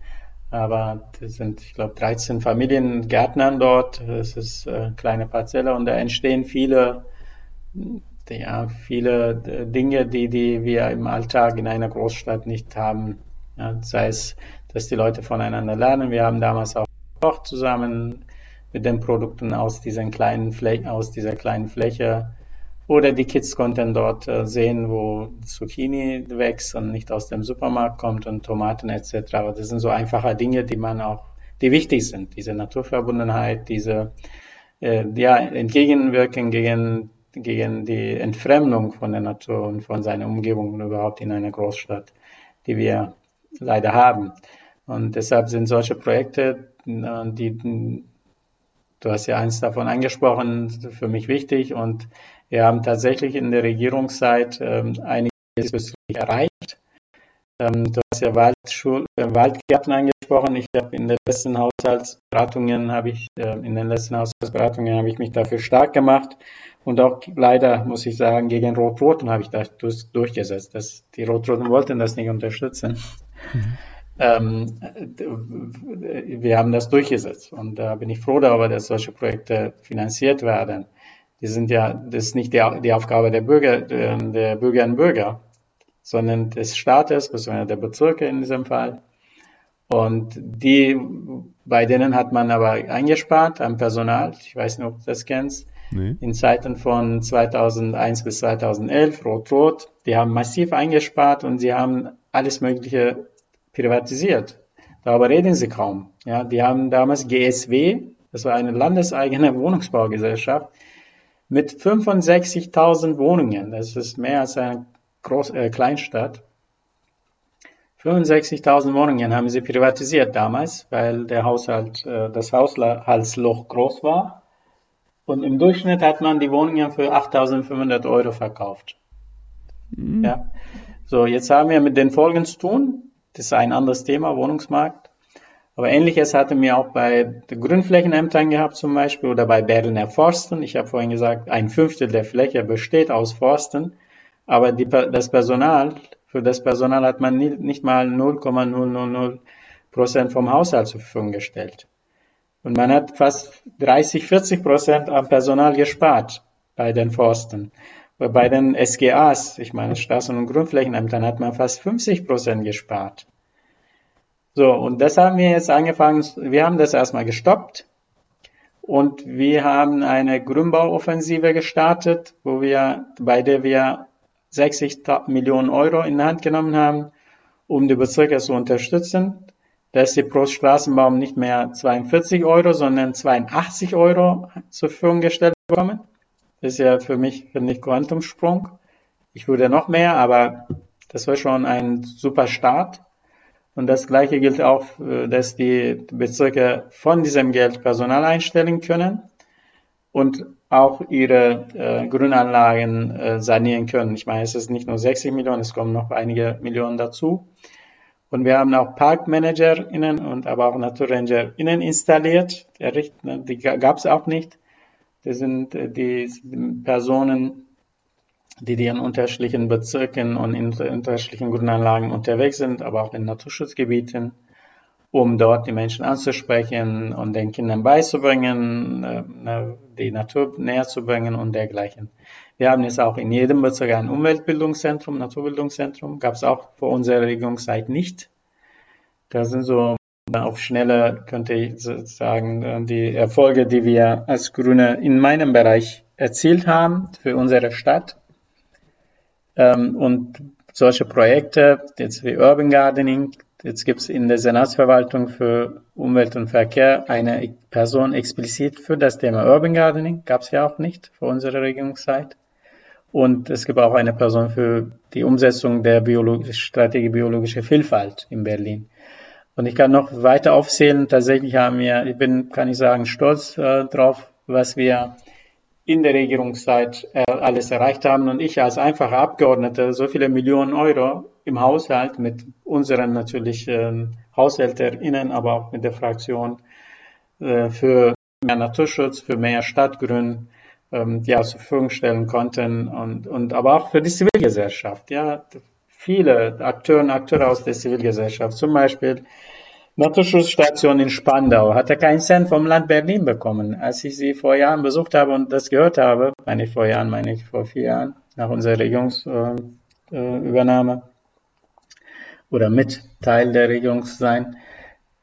Aber das sind, ich glaube, 13 Familiengärtnern dort. Das ist eine kleine Parzelle und da entstehen viele, ja, viele Dinge, die, die wir im Alltag in einer Großstadt nicht haben. Ja, sei es, dass die Leute voneinander lernen. Wir haben damals auch zusammen mit den Produkten aus diesen kleinen aus dieser kleinen Fläche oder die Kids konnten dort äh, sehen, wo Zucchini wächst und nicht aus dem Supermarkt kommt und Tomaten etc. Aber das sind so einfache Dinge, die man auch, die wichtig sind. Diese Naturverbundenheit, diese äh, ja, entgegenwirken gegen, gegen die Entfremdung von der Natur und von seiner Umgebung und überhaupt in einer Großstadt, die wir leider haben. Und deshalb sind solche Projekte, äh, die Du hast ja eins davon angesprochen, für mich wichtig und wir haben tatsächlich in der Regierungszeit ähm, einiges erreicht. Ähm, du hast ja Waldschul äh, Waldgärten angesprochen. Ich habe in den letzten Haushaltsberatungen habe ich äh, in den letzten Haushaltsberatungen habe ich mich dafür stark gemacht und auch leider muss ich sagen gegen Rot-Roten habe ich das durchgesetzt. Das, die Rot-Roten wollten das nicht unterstützen. Mhm. Ähm, wir haben das durchgesetzt und da bin ich froh darüber, dass solche Projekte finanziert werden die sind ja, das ist nicht die, die Aufgabe der Bürger, der Bürgerinnen und Bürger, sondern des Staates, beziehungsweise der Bezirke in diesem Fall. Und die, bei denen hat man aber eingespart am Personal. Ich weiß nicht, ob du das kennst. Nee. In Zeiten von 2001 bis 2011, Rot-Rot, die haben massiv eingespart und sie haben alles Mögliche privatisiert. Darüber reden sie kaum. Ja, die haben damals GSW, das war eine landeseigene Wohnungsbaugesellschaft, mit 65.000 Wohnungen, das ist mehr als eine Groß äh, Kleinstadt, 65.000 Wohnungen haben sie privatisiert damals, weil der Haushalt, äh, das Haushaltsloch groß war. Und im Durchschnitt hat man die Wohnungen für 8.500 Euro verkauft. Mhm. Ja. So, jetzt haben wir mit den Folgen zu tun. Das ist ein anderes Thema, Wohnungsmarkt. Aber ähnliches hatten wir auch bei Grünflächenämtern gehabt zum Beispiel oder bei Berliner Forsten. Ich habe vorhin gesagt, ein Fünftel der Fläche besteht aus Forsten, aber die, das Personal, für das Personal hat man nicht, nicht mal 0,000 Prozent vom Haushalt zur Verfügung gestellt. Und man hat fast 30, 40 Prozent am Personal gespart bei den Forsten. Bei den SGAs, ich meine Straßen- und Grundflächenämtern, hat man fast 50 Prozent gespart. So, und das haben wir jetzt angefangen, wir haben das erstmal gestoppt und wir haben eine Grünbauoffensive gestartet, wo wir, bei der wir 60 Millionen Euro in die Hand genommen haben, um die Bezirke zu unterstützen, dass sie pro Straßenbaum nicht mehr 42 Euro, sondern 82 Euro zur Verfügung gestellt bekommen. Das ist ja für mich, finde ich, Quantumsprung. Ich würde noch mehr, aber das war schon ein super Start. Und das Gleiche gilt auch, äh, dass die Bezirke von diesem Geld Personal einstellen können und auch ihre äh, Grünanlagen äh, sanieren können. Ich meine, es ist nicht nur 60 Millionen, es kommen noch einige Millionen dazu. Und wir haben auch ParkmanagerInnen und aber auch NaturrangerInnen installiert. Die gab es auch nicht. Das sind äh, die Personen, die, die in unterschiedlichen Bezirken und in unterschiedlichen Grünanlagen unterwegs sind, aber auch in Naturschutzgebieten, um dort die Menschen anzusprechen und den Kindern beizubringen, äh, ne, die Natur näher zu bringen und dergleichen. Wir haben jetzt auch in jedem Bezirk ein Umweltbildungszentrum, Naturbildungszentrum, gab es auch vor unserer Regierungszeit nicht. Da sind so auf Schnelle, könnte ich sagen, die Erfolge, die wir als Grüne in meinem Bereich erzielt haben für unsere Stadt. Ähm, und solche Projekte, jetzt wie Urban Gardening, jetzt gibt es in der Senatsverwaltung für Umwelt und Verkehr eine Person explizit für das Thema Urban Gardening, gab es ja auch nicht vor unserer Regierungszeit. Und es gibt auch eine Person für die Umsetzung der Biologisch Strategie biologische Vielfalt in Berlin. Und ich kann noch weiter aufzählen. Tatsächlich haben wir, ich bin, kann ich sagen, stolz äh, drauf, was wir in der Regierungszeit äh, alles erreicht haben. Und ich als einfacher Abgeordneter so viele Millionen Euro im Haushalt mit unseren natürlich äh, HaushälterInnen, aber auch mit der Fraktion äh, für mehr Naturschutz, für mehr Stadtgrün, ähm, ja, zur Verfügung stellen konnten und, und aber auch für die Zivilgesellschaft. Ja, viele Akteure und Akteure aus der Zivilgesellschaft, zum Beispiel Naturschutzstation in Spandau, hatte keinen Cent vom Land Berlin bekommen. Als ich sie vor Jahren besucht habe und das gehört habe, meine ich vor Jahren, meine ich vor vier Jahren, nach unserer Regierungsübernahme oder mit Teil der Regierung sein,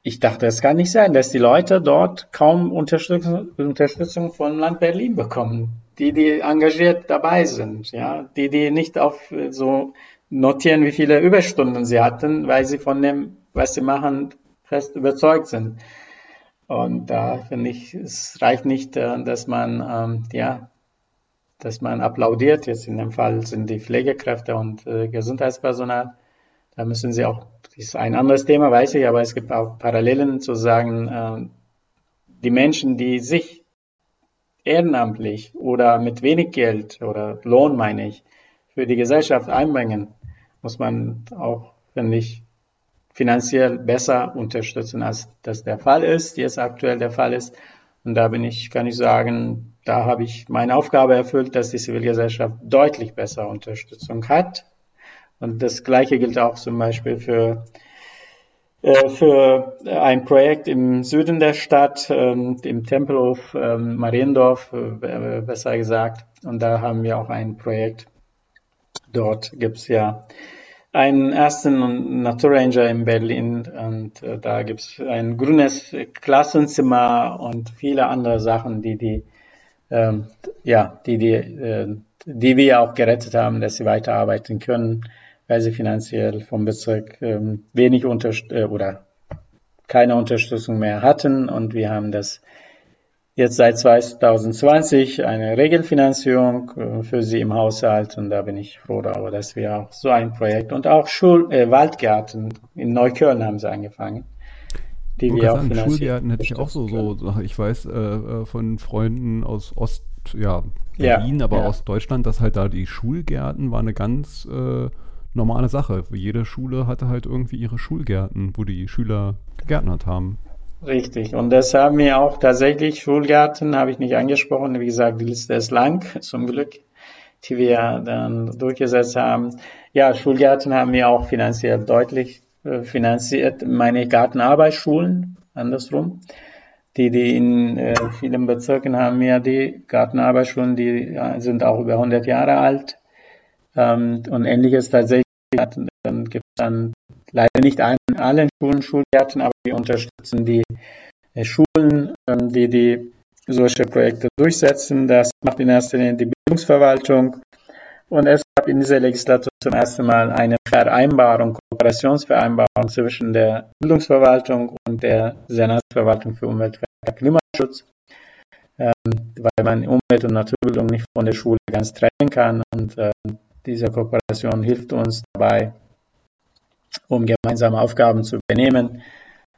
ich dachte, es kann nicht sein, dass die Leute dort kaum Unterstützung, Unterstützung vom Land Berlin bekommen. Die, die engagiert dabei sind, ja, die, die nicht auf so notieren, wie viele Überstunden sie hatten, weil sie von dem, was sie machen, fest überzeugt sind. Und da finde ich, es reicht nicht, äh, dass man, ähm, ja, dass man applaudiert. Jetzt in dem Fall sind die Pflegekräfte und äh, Gesundheitspersonal. Da müssen sie auch, das ist ein anderes Thema, weiß ich, aber es gibt auch Parallelen zu sagen, äh, die Menschen, die sich ehrenamtlich oder mit wenig Geld oder Lohn, meine ich, für die Gesellschaft einbringen, muss man auch, finde ich, finanziell besser unterstützen, als das der Fall ist, jetzt aktuell der Fall ist. Und da bin ich, kann ich sagen, da habe ich meine Aufgabe erfüllt, dass die Zivilgesellschaft deutlich besser Unterstützung hat. Und das Gleiche gilt auch zum Beispiel für, äh, für ein Projekt im Süden der Stadt, ähm, im Tempelhof ähm, Mariendorf, äh, besser gesagt. Und da haben wir auch ein Projekt. Dort gibt es ja einen ersten Naturranger in Berlin und äh, da gibt es ein grünes Klassenzimmer und viele andere Sachen, die die ähm, ja die die äh, die wir auch gerettet haben, dass sie weiterarbeiten können, weil sie finanziell vom Bezirk ähm, wenig unterst äh, oder keine Unterstützung mehr hatten. Und wir haben das jetzt seit 2020 eine Regelfinanzierung äh, für sie im Haushalt und da bin ich froh darüber, dass wir auch so ein Projekt und auch Schul äh, Waldgärten in Neukölln haben sie angefangen. Die wir auch sagen, Schulgärten hätte ich auch so, so, ich weiß äh, äh, von Freunden aus Ost ja, Berlin, ja, aber ja. Ostdeutschland, dass halt da die Schulgärten war eine ganz äh, normale Sache. Jede Schule hatte halt irgendwie ihre Schulgärten, wo die Schüler gegärtnert haben. Richtig. Und das haben wir auch tatsächlich, Schulgärten habe ich nicht angesprochen. Wie gesagt, die Liste ist lang, zum Glück, die wir dann durchgesetzt haben. Ja, Schulgärten haben wir auch finanziell deutlich äh, finanziert. Meine Gartenarbeitsschulen, andersrum. Die, die in äh, vielen Bezirken haben wir die Gartenarbeitsschulen, die ja, sind auch über 100 Jahre alt. Ähm, und ähnliches tatsächlich. Dann gibt es dann leider nicht an allen Schulen Schulgärten, aber wir unterstützen die äh, Schulen, ähm, die, die solche Projekte durchsetzen. Das macht in erster Linie die Bildungsverwaltung. Und es gab in dieser Legislatur zum ersten Mal eine Vereinbarung, Kooperationsvereinbarung zwischen der Bildungsverwaltung und der Senatsverwaltung für Umwelt und Klimaschutz, ähm, weil man Umwelt- und Naturbildung nicht von der Schule ganz trennen kann. Und äh, diese Kooperation hilft uns dabei, um gemeinsame Aufgaben zu übernehmen.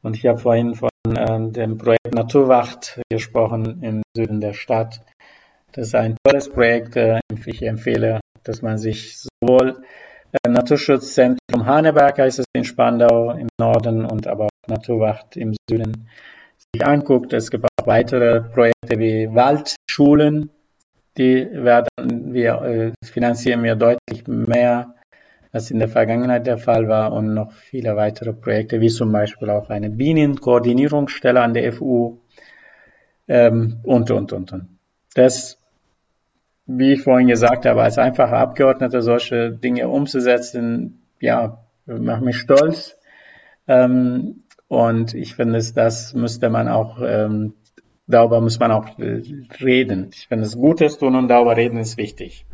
Und ich habe vorhin von äh, dem Projekt Naturwacht gesprochen im Süden der Stadt. Das ist ein tolles Projekt. Äh, ich empfehle, dass man sich sowohl äh, Naturschutzzentrum Haneberg heißt es in Spandau im Norden und aber auch Naturwacht im Süden sich anguckt. Es gibt auch weitere Projekte wie Waldschulen, die werden wir, äh, finanzieren wir deutlich mehr was in der Vergangenheit der Fall war und noch viele weitere Projekte, wie zum Beispiel auch eine Bienenkoordinierungsstelle an der FU ähm, und, und, und, und. Das, wie ich vorhin gesagt habe, als einfacher Abgeordneter solche Dinge umzusetzen, ja, macht mich stolz. Ähm, und ich finde, das müsste man auch, ähm, darüber muss man auch reden. Ich finde, es Gutes tun und darüber reden ist wichtig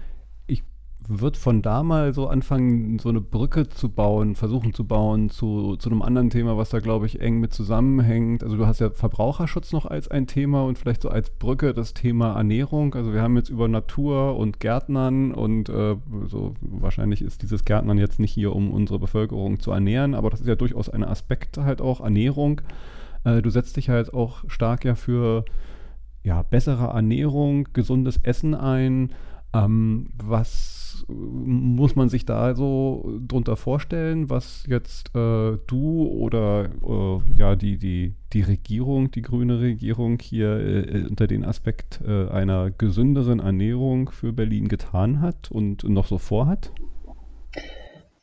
wird von da mal so anfangen, so eine Brücke zu bauen, versuchen zu bauen zu, zu einem anderen Thema, was da, glaube ich, eng mit zusammenhängt. Also du hast ja Verbraucherschutz noch als ein Thema und vielleicht so als Brücke das Thema Ernährung. Also wir haben jetzt über Natur und Gärtnern und äh, so wahrscheinlich ist dieses Gärtnern jetzt nicht hier, um unsere Bevölkerung zu ernähren, aber das ist ja durchaus ein Aspekt halt auch, Ernährung. Äh, du setzt dich halt auch stark ja für ja, bessere Ernährung, gesundes Essen ein. Ähm, was muss man sich da so drunter vorstellen, was jetzt äh, du oder äh, ja die, die, die Regierung, die grüne Regierung hier äh, unter den Aspekt äh, einer gesünderen Ernährung für Berlin getan hat und noch so vorhat?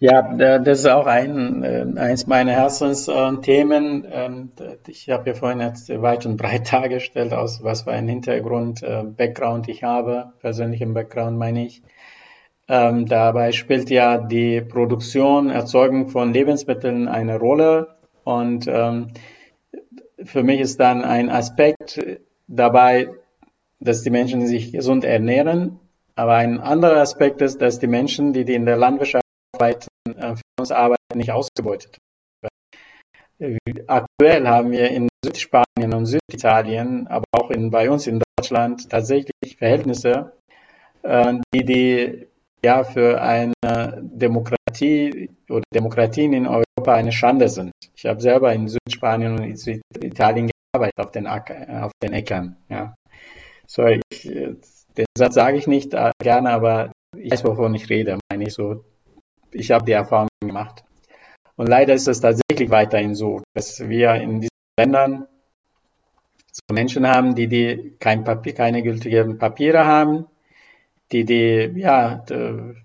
Ja, das ist auch ein, äh, eins meiner Herzensthemen. Ähm, ich habe ja vorhin jetzt weit und breit dargestellt, aus was für ein Hintergrund, äh, Background ich habe, persönlichen Background meine ich. Ähm, dabei spielt ja die Produktion, Erzeugung von Lebensmitteln eine Rolle. Und ähm, für mich ist dann ein Aspekt dabei, dass die Menschen sich gesund ernähren. Aber ein anderer Aspekt ist, dass die Menschen, die, die in der Landwirtschaft äh, für uns arbeiten, nicht ausgebeutet werden. Aktuell haben wir in Südspanien und Süditalien, aber auch in, bei uns in Deutschland tatsächlich Verhältnisse, äh, die die ja für eine Demokratie oder Demokratien in Europa eine Schande sind. Ich habe selber in Südspanien und in Süditalien gearbeitet auf den, Acker, auf den Äckern. Ja. So, ich, den Satz sage ich nicht äh, gerne, aber ich weiß, wovon ich rede. Meine ich so, ich habe die Erfahrung gemacht. Und leider ist es tatsächlich weiterhin so, dass wir in diesen Ländern so Menschen haben, die, die kein Papier, keine gültigen Papiere haben, die, die ja,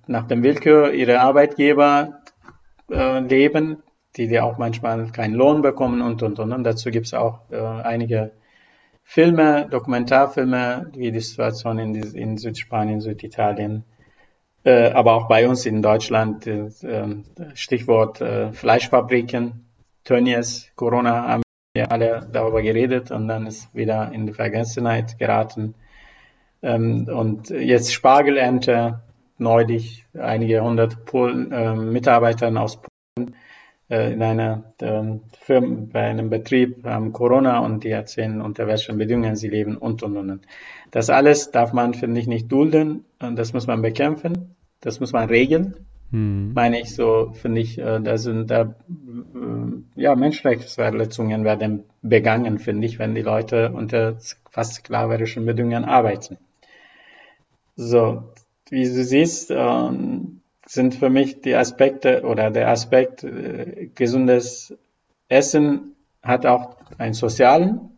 nach dem Willkür ihrer Arbeitgeber äh, leben, die, die auch manchmal keinen Lohn bekommen und, und, und. und. Dazu gibt es auch äh, einige Filme, Dokumentarfilme, wie die Situation in, in Südspanien, Süditalien, äh, aber auch bei uns in Deutschland, äh, Stichwort äh, Fleischfabriken, Tönnies, Corona haben wir alle darüber geredet und dann ist wieder in die Vergessenheit geraten. Ähm, und jetzt Spargelernte, neulich einige hundert Polen, äh, Mitarbeitern aus Polen in einer Firma, bei einem Betrieb haben Corona und die erzählen, unter welchen Bedingungen sie leben und, und, und. Das alles darf man, finde ich, nicht dulden und das muss man bekämpfen, das muss man regeln. Hm. Meine ich so, finde ich, äh, da sind da, äh, ja, Menschenrechtsverletzungen werden begangen, finde ich, wenn die Leute unter fast sklaverischen Bedingungen arbeiten. So, wie du siehst, ähm, sind für mich die Aspekte oder der Aspekt äh, gesundes Essen hat auch einen sozialen.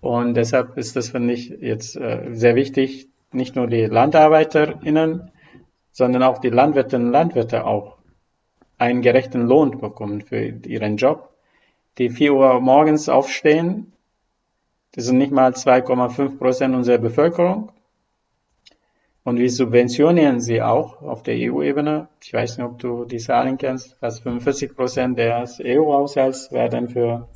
Und deshalb ist das, finde ich, jetzt sehr wichtig, nicht nur die LandarbeiterInnen, sondern auch die Landwirtinnen und Landwirte auch einen gerechten Lohn bekommen für ihren Job. Die 4 Uhr morgens aufstehen, das sind nicht mal 2,5 Prozent unserer Bevölkerung. Und wir subventionieren sie auch auf der EU-Ebene. Ich weiß nicht, ob du die Zahlen kennst. Fast 45 Prozent des EU-Haushalts werden für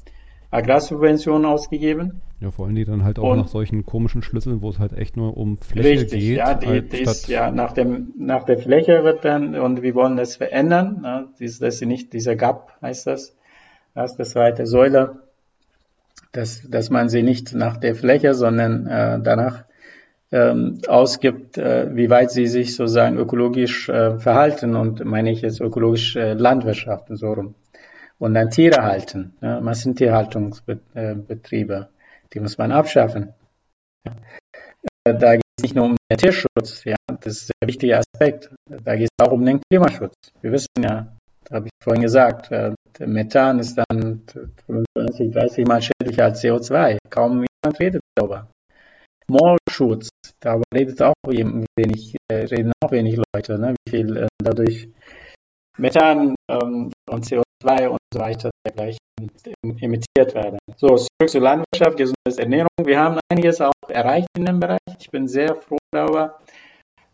Agrarsubventionen ausgegeben. Ja, vor allem die dann halt auch und nach solchen komischen Schlüsseln, wo es halt echt nur um Fläche richtig, geht. Ja, die, halt die ist, ja nach, dem, nach der Fläche wird dann, und wir wollen das verändern. Ne, das ist nicht dieser Gap, heißt das. Das ist die zweite Säule, dass, dass man sie nicht nach der Fläche, sondern äh, danach ähm, ausgibt, äh, wie weit sie sich sozusagen ökologisch äh, verhalten und meine ich jetzt ökologisch äh, Landwirtschaft so rum. Und dann Tiere halten, ja, Massentierhaltungsbetriebe, die muss man abschaffen. Ja. Äh, da geht es nicht nur um den Tierschutz, ja, das ist ein wichtiger Aspekt. Da geht es auch um den Klimaschutz. Wir wissen ja, da habe ich vorhin gesagt, äh, Methan ist dann 25, 30 Mal schädlicher als CO2. Kaum jemand redet darüber. Moorschutz, darüber redet auch wenig, äh, reden auch wenig Leute, ne? wie viel dadurch Methan ähm, und CO2 und so weiter dergleichen emittiert werden. So, zurück zur Landwirtschaft, gesunde Ernährung. Wir haben einiges auch erreicht in dem Bereich. Ich bin sehr froh darüber,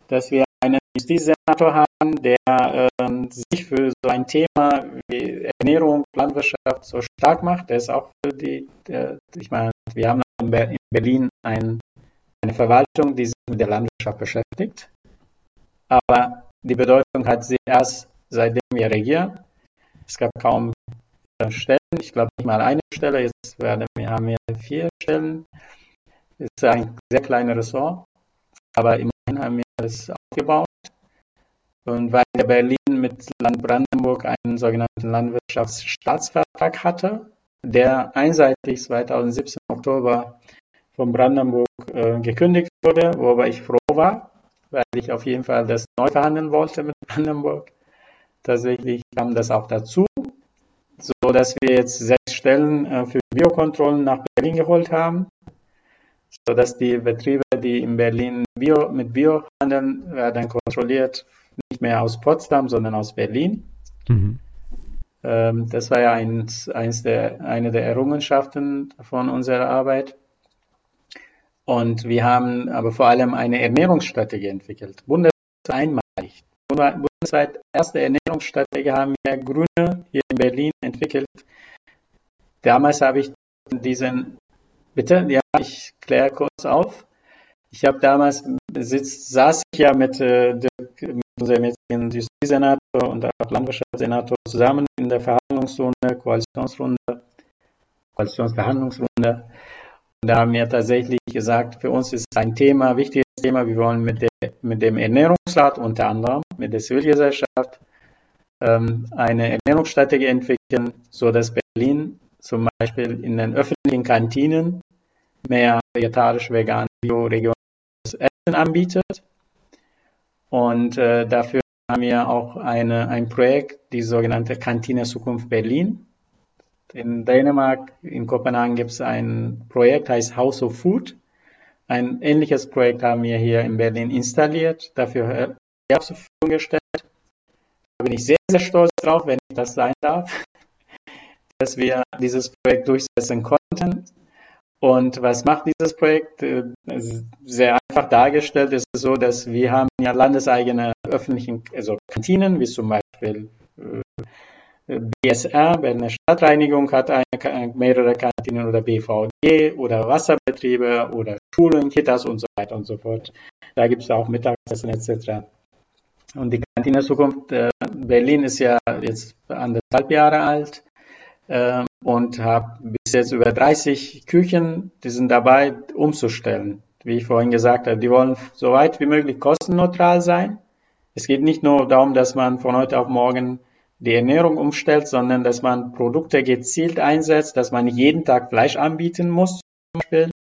dass wir einen Justizsenator haben, der äh, sich für so ein Thema wie Ernährung, Landwirtschaft so stark macht. Der ist auch für die, der, ich meine, wir haben in Berlin ein eine Verwaltung, die sich mit der Landwirtschaft beschäftigt. Aber die Bedeutung hat sie erst seitdem wir regieren. Es gab kaum Stellen, ich glaube nicht mal eine Stelle, jetzt werden wir, haben wir vier Stellen. Es ist ein sehr kleines Ressort, aber immerhin haben wir das aufgebaut. Und weil Berlin mit Land Brandenburg einen sogenannten Landwirtschaftsstaatsvertrag hatte, der einseitig 2017 Oktober von Brandenburg äh, gekündigt wurde, worüber ich froh war, weil ich auf jeden Fall das neu verhandeln wollte mit Brandenburg. Tatsächlich kam das auch dazu, so dass wir jetzt sechs Stellen äh, für Biokontrollen nach Berlin geholt haben, so dass die Betriebe, die in Berlin Bio, mit Bio handeln, werden kontrolliert, nicht mehr aus Potsdam, sondern aus Berlin. Mhm. Ähm, das war ja eins, eins der, eine der Errungenschaften von unserer Arbeit. Und wir haben aber vor allem eine Ernährungsstrategie entwickelt. Bundesweit Bundesweit erste Ernährungsstrategie haben wir Grüne hier in Berlin entwickelt. Damals habe ich diesen, bitte, ja, ich kläre kurz auf. Ich habe damals, sitz, saß ich ja mit, äh, mit unserem jetzigen Justizsenator und auch Landwirtschaftssenator zusammen in der Verhandlungsrunde, Koalitionsrunde, Koalitionsverhandlungsrunde. Da haben wir tatsächlich gesagt, für uns ist ein Thema, wichtiges Thema. Wir wollen mit, der, mit dem Ernährungsrat unter anderem, mit der Zivilgesellschaft, ähm, eine Ernährungsstrategie entwickeln, so dass Berlin zum Beispiel in den öffentlichen Kantinen mehr vegetarisch, vegan, bio, regionales Essen anbietet. Und äh, dafür haben wir auch eine, ein Projekt, die sogenannte Kantine Zukunft Berlin. In Dänemark, in Kopenhagen gibt es ein Projekt, heißt House of Food. Ein ähnliches Projekt haben wir hier in Berlin installiert, dafür zur Verfügung gestellt. Da bin ich sehr, sehr stolz drauf, wenn ich das sein darf, dass wir dieses Projekt durchsetzen konnten. Und was macht dieses Projekt? Äh, sehr einfach dargestellt ist es so, dass wir haben ja landeseigene öffentlichen, also Kantinen, wie zum Beispiel äh, BSR, Berliner Stadtreinigung hat eine, mehrere Kantinen oder BVG oder Wasserbetriebe oder Schulen, Kitas und so weiter und so fort. Da gibt es auch Mittagessen etc. Und die Kantine Zukunft äh, Berlin ist ja jetzt anderthalb Jahre alt äh, und hat bis jetzt über 30 Küchen, die sind dabei umzustellen. Wie ich vorhin gesagt habe, die wollen so weit wie möglich kostenneutral sein. Es geht nicht nur darum, dass man von heute auf morgen die Ernährung umstellt, sondern dass man Produkte gezielt einsetzt, dass man jeden Tag Fleisch anbieten muss, zum Beispiel,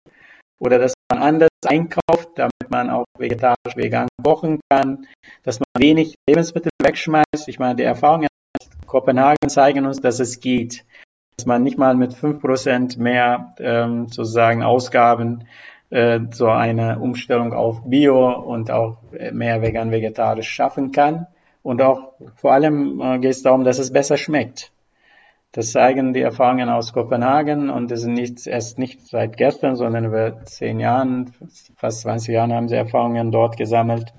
oder dass man anders einkauft, damit man auch vegetarisch, vegan kochen kann, dass man wenig Lebensmittel wegschmeißt. Ich meine, die Erfahrungen in Kopenhagen zeigen uns, dass es geht, dass man nicht mal mit 5% mehr ähm, sozusagen Ausgaben äh, so eine Umstellung auf Bio und auch mehr vegan-vegetarisch schaffen kann. Und auch vor allem äh, geht es darum, dass es besser schmeckt. Das zeigen die Erfahrungen aus Kopenhagen und das sind nicht erst nicht seit gestern, sondern über zehn Jahren, fast 20 Jahren haben sie Erfahrungen dort gesammelt.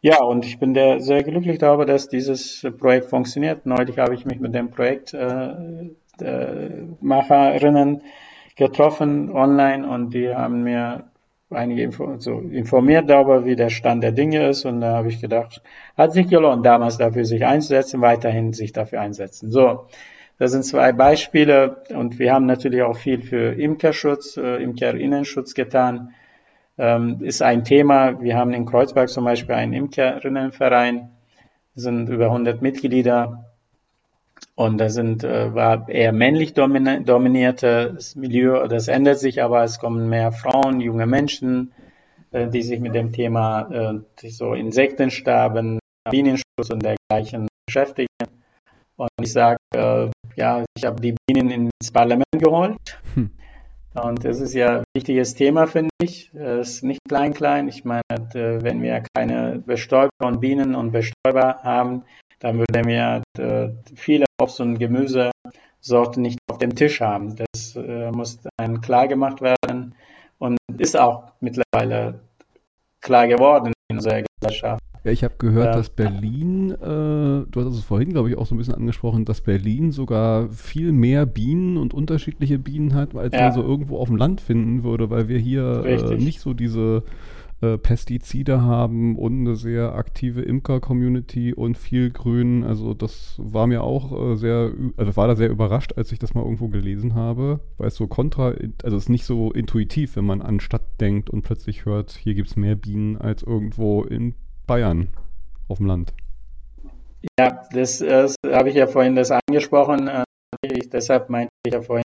Ja, und ich bin der, sehr glücklich darüber, dass dieses Projekt funktioniert. Neulich habe ich mich mit dem Projektmacherinnen äh, getroffen online und die haben mir einige so informiert darüber, wie der Stand der Dinge ist. Und da habe ich gedacht, hat sich gelohnt, damals dafür sich einzusetzen, weiterhin sich dafür einsetzen. So, das sind zwei Beispiele und wir haben natürlich auch viel für Imkerschutz, äh, Imkerinnenschutz getan. Ähm, ist ein Thema. Wir haben in Kreuzberg zum Beispiel einen Imkerinnenverein, sind über 100 Mitglieder und da sind äh, war eher männlich dominiertes Milieu. Das ändert sich, aber es kommen mehr Frauen, junge Menschen, äh, die sich mit dem Thema äh, so Insektensterben, Bienenschutz und dergleichen beschäftigen. Und ich sage, äh, ja, ich habe die Bienen ins Parlament geholt. Hm. Und das ist ja ein wichtiges Thema, finde ich. Es ist nicht klein, klein. Ich meine, äh, wenn wir keine Bestäuber und Bienen und Bestäuber haben, dann würden wir äh, viele Obst- und Gemüsesorten nicht auf dem Tisch haben. Das äh, muss dann klar gemacht werden und ist auch mittlerweile klar geworden in unserer Gesellschaft. Ja, ich habe gehört, ja. dass Berlin, äh, du hast es vorhin, glaube ich, auch so ein bisschen angesprochen, dass Berlin sogar viel mehr Bienen und unterschiedliche Bienen hat, als ja. man so irgendwo auf dem Land finden würde, weil wir hier äh, nicht so diese äh, Pestizide haben und eine sehr aktive Imker-Community und viel Grün. Also das war mir auch äh, sehr, also war da sehr überrascht, als ich das mal irgendwo gelesen habe, weil es so kontra, also es ist nicht so intuitiv, wenn man an Stadt denkt und plötzlich hört, hier gibt es mehr Bienen als irgendwo in Bayern auf dem Land. Ja, das, das habe ich ja vorhin das angesprochen. Äh, deshalb meinte ich ja vorhin,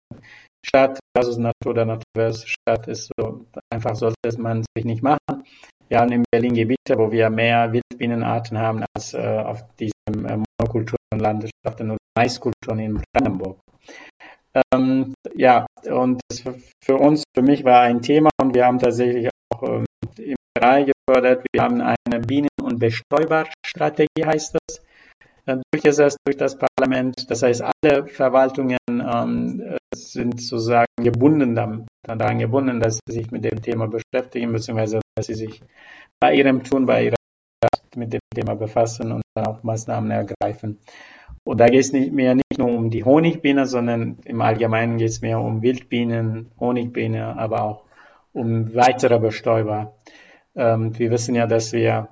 Stadt versus Natur oder Natur versus Stadt ist so, einfach sollte man sich nicht machen. Wir haben in Berlin Gebiete, wo wir mehr Wildbienenarten haben als äh, auf diesem äh, Monokulturen Landwirtschaften und Maiskulturen in Brandenburg. Ähm, ja, und das für uns, für mich war ein Thema und wir haben tatsächlich auch ähm, im Bereich gefördert. Wir haben eine Bienen- und Bestäuberstrategie, heißt das, äh, durchgesetzt durch das Parlament. Das heißt, alle Verwaltungen ähm, sind sozusagen gebunden daran gebunden, dass sie sich mit dem Thema beschäftigen, beziehungsweise dass sie sich bei ihrem Tun, bei ihrer mit dem Thema befassen und dann auch Maßnahmen ergreifen. Und da geht es nicht mehr nicht nur um die Honigbiene, sondern im Allgemeinen geht es mehr um Wildbienen, Honigbiene, aber auch um weitere Bestäuber. Ähm, wir wissen ja, dass wir,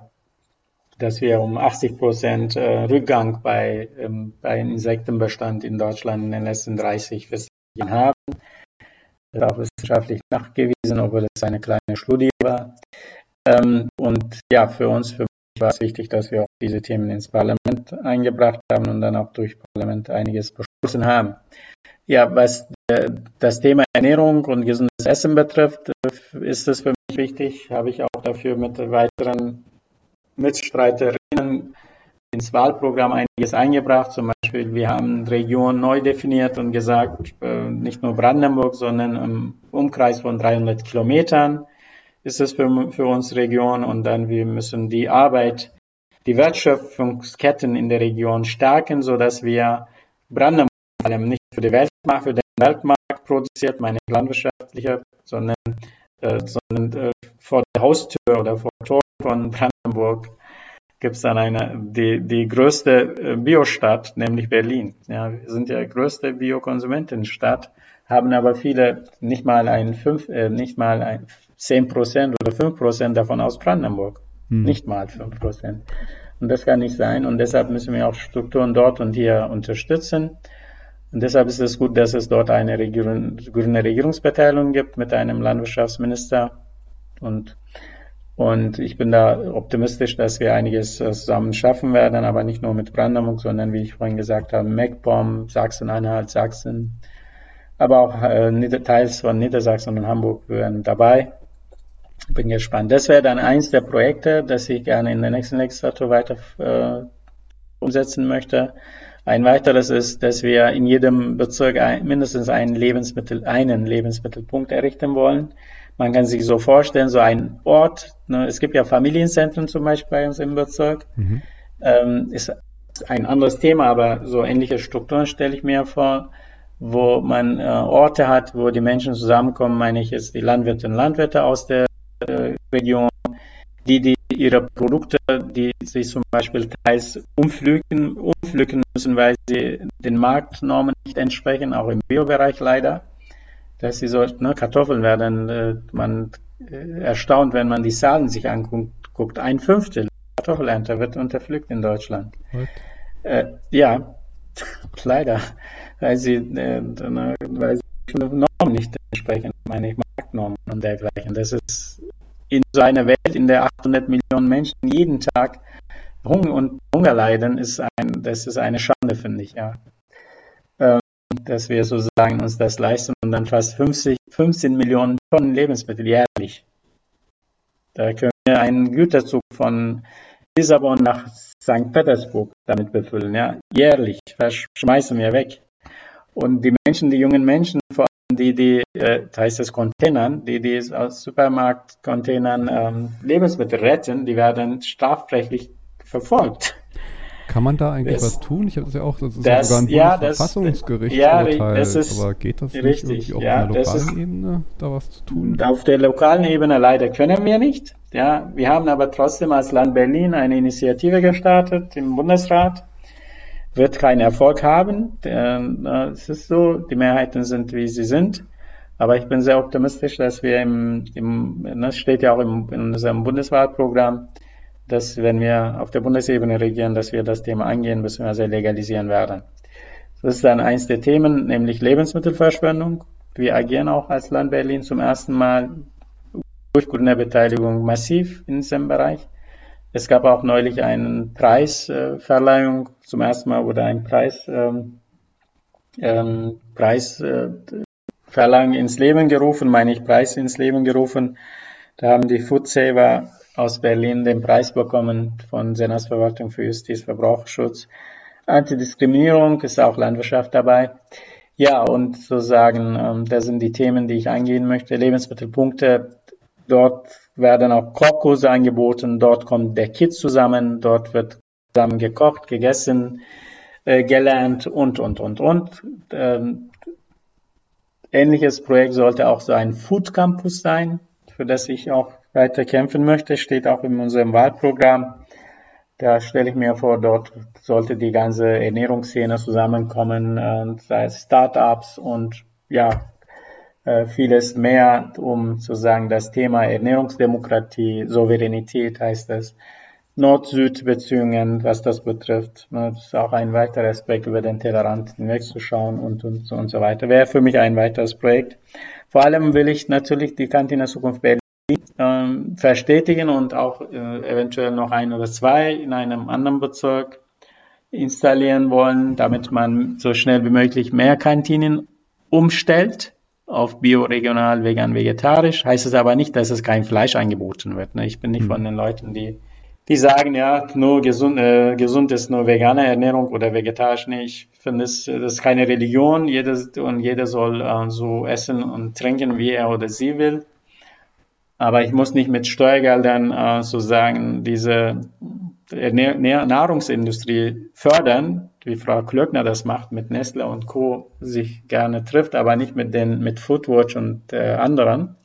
dass wir um 80 Prozent äh, Rückgang bei, ähm, bei Insektenbestand in Deutschland in den letzten 30 bis Jahren haben. Das ist auch wissenschaftlich nachgewiesen, obwohl es eine kleine Studie war. Ähm, und ja, für uns, für mich war es wichtig, dass wir auch diese Themen ins Parlament eingebracht haben und dann auch durch Parlament einiges beschlossen haben. Ja, was äh, das Thema Ernährung und gesundes Essen betrifft, äh, ist es für mich wichtig, habe ich auch dafür mit weiteren Mitstreiterinnen ins Wahlprogramm einiges eingebracht. Zum Beispiel, wir haben Region neu definiert und gesagt, äh, nicht nur Brandenburg, sondern im Umkreis von 300 Kilometern ist es für, für uns Region und dann wir müssen die Arbeit, die Wertschöpfungsketten in der Region stärken, so dass wir Brandenburg vor allem nicht für die Weltmarkt, für den Weltmarkt produziert, meine landwirtschaftliche, sondern, sondern äh, vor der Haustür oder vor der Tor von Brandenburg gibt es dann eine, die, die größte äh, Biostadt, nämlich Berlin. Ja, wir sind ja größte Biokonsumentenstadt, haben aber viele nicht mal ein fünf, äh, nicht mal ein zehn Prozent oder fünf Prozent davon aus Brandenburg. Hm. Nicht mal fünf Prozent. Und das kann nicht sein. Und deshalb müssen wir auch Strukturen dort und hier unterstützen. Und deshalb ist es gut, dass es dort eine Regierung, grüne Regierungsbeteiligung gibt mit einem Landwirtschaftsminister. Und, und ich bin da optimistisch, dass wir einiges zusammen schaffen werden, aber nicht nur mit Brandenburg, sondern wie ich vorhin gesagt habe, MacPom, Sachsen-Anhalt, Sachsen, aber auch äh, teils von Niedersachsen und Hamburg wären dabei. bin gespannt. Das wäre dann eins der Projekte, das ich gerne in der nächsten Legislatur weiter äh, umsetzen möchte. Ein weiteres ist, dass wir in jedem Bezirk ein, mindestens einen Lebensmittel, einen Lebensmittelpunkt errichten wollen. Man kann sich so vorstellen, so ein Ort, ne, es gibt ja Familienzentren zum Beispiel bei uns im Bezirk, mhm. ähm, ist ein anderes Thema, aber so ähnliche Strukturen stelle ich mir vor, wo man äh, Orte hat, wo die Menschen zusammenkommen, meine ich jetzt die Landwirte und Landwirte aus der äh, Region, die, die ihre Produkte, die sich zum Beispiel teils umflügen, umflügen müssen, weil sie den Marktnormen nicht entsprechen, auch im Biobereich leider, dass sie so, ne, Kartoffeln werden, äh, man äh, erstaunt, wenn man die Zahlen sich anguckt, ein Fünftel Kartoffelernte wird unterpflückt in Deutschland. Äh, ja, leider, weil sie, äh, weil sie Normen nicht entsprechen, meine ich, Marktnormen und dergleichen. Das ist in so einer Welt, in der 800 Millionen Menschen jeden Tag Hunger und Hunger leiden, ist ein, das ist eine Schande, finde ich, ja. Ähm, dass wir sozusagen uns das leisten und dann fast 50, 15 Millionen Tonnen Lebensmittel jährlich. Da können wir einen Güterzug von Lissabon nach St. Petersburg damit befüllen, ja. Jährlich schmeißen wir weg. Und die Menschen, die jungen Menschen, vor die, die, äh, heißt es Containern, die, die aus Supermarktcontainern ähm, Lebensmittel retten, die werden strafrechtlich verfolgt. Kann man da eigentlich das, was tun? Ich habe das ja auch, das ist das, sogar ein ja, Verfassungsgericht ja, das ist aber geht das richtig, nicht ja, auf der lokalen Ebene da was zu tun? Auf der lokalen Ebene leider können wir nicht. Ja, wir haben aber trotzdem als Land Berlin eine Initiative gestartet im Bundesrat wird keinen Erfolg haben. Es ist so, die Mehrheiten sind, wie sie sind. Aber ich bin sehr optimistisch, dass wir im, im das steht ja auch im, in unserem Bundeswahlprogramm, dass wenn wir auf der Bundesebene regieren, dass wir das Thema angehen bzw. legalisieren werden. Das ist dann eins der Themen, nämlich Lebensmittelverschwendung. Wir agieren auch als Land Berlin zum ersten Mal durch Gründerbeteiligung massiv in diesem Bereich. Es gab auch neulich eine Preisverleihung. Zum ersten Mal wurde ein Preis, ähm, ähm, Preisverleihung äh, ins Leben gerufen, meine ich, Preis ins Leben gerufen. Da haben die Food Saver aus Berlin den Preis bekommen von Senatsverwaltung für Justiz, Verbraucherschutz. Antidiskriminierung ist auch Landwirtschaft dabei. Ja, und sozusagen, ähm, das sind die Themen, die ich eingehen möchte. Lebensmittelpunkte, dort werden auch Kochkurse angeboten. Dort kommt der Kids zusammen, dort wird zusammen gekocht, gegessen, äh, gelernt und, und, und, und. Ähm, ähnliches Projekt sollte auch so ein Food Campus sein, für das ich auch weiter kämpfen möchte, steht auch in unserem Wahlprogramm. Da stelle ich mir vor, dort sollte die ganze Ernährungsszene zusammenkommen, äh, sei es Startups und ja, vieles mehr, um zu sagen, das Thema Ernährungsdemokratie, Souveränität heißt es, Nord-Süd-Beziehungen, was das betrifft. Ne, das ist auch ein weiterer Aspekt, über den Tellerrand hinwegzuschauen und, und, und so weiter. Wäre für mich ein weiteres Projekt. Vor allem will ich natürlich die Kantine Zukunft Berlin ähm, verstetigen und auch äh, eventuell noch ein oder zwei in einem anderen Bezirk installieren wollen, damit man so schnell wie möglich mehr Kantinen umstellt auf Bio, Regional, Vegan, Vegetarisch. Heißt es aber nicht, dass es kein Fleisch angeboten wird. Ne? Ich bin nicht mhm. von den Leuten, die, die sagen, ja, nur gesund, äh, gesund ist nur vegane Ernährung oder vegetarisch. Nee, ich finde, es das ist keine Religion. Jeder, und jeder soll äh, so essen und trinken, wie er oder sie will. Aber ich muss nicht mit Steuergeldern äh, sozusagen diese Nahrungsindustrie fördern, wie Frau Klöckner das macht, mit Nestle und Co. sich gerne trifft, aber nicht mit den, mit Foodwatch und äh, anderen.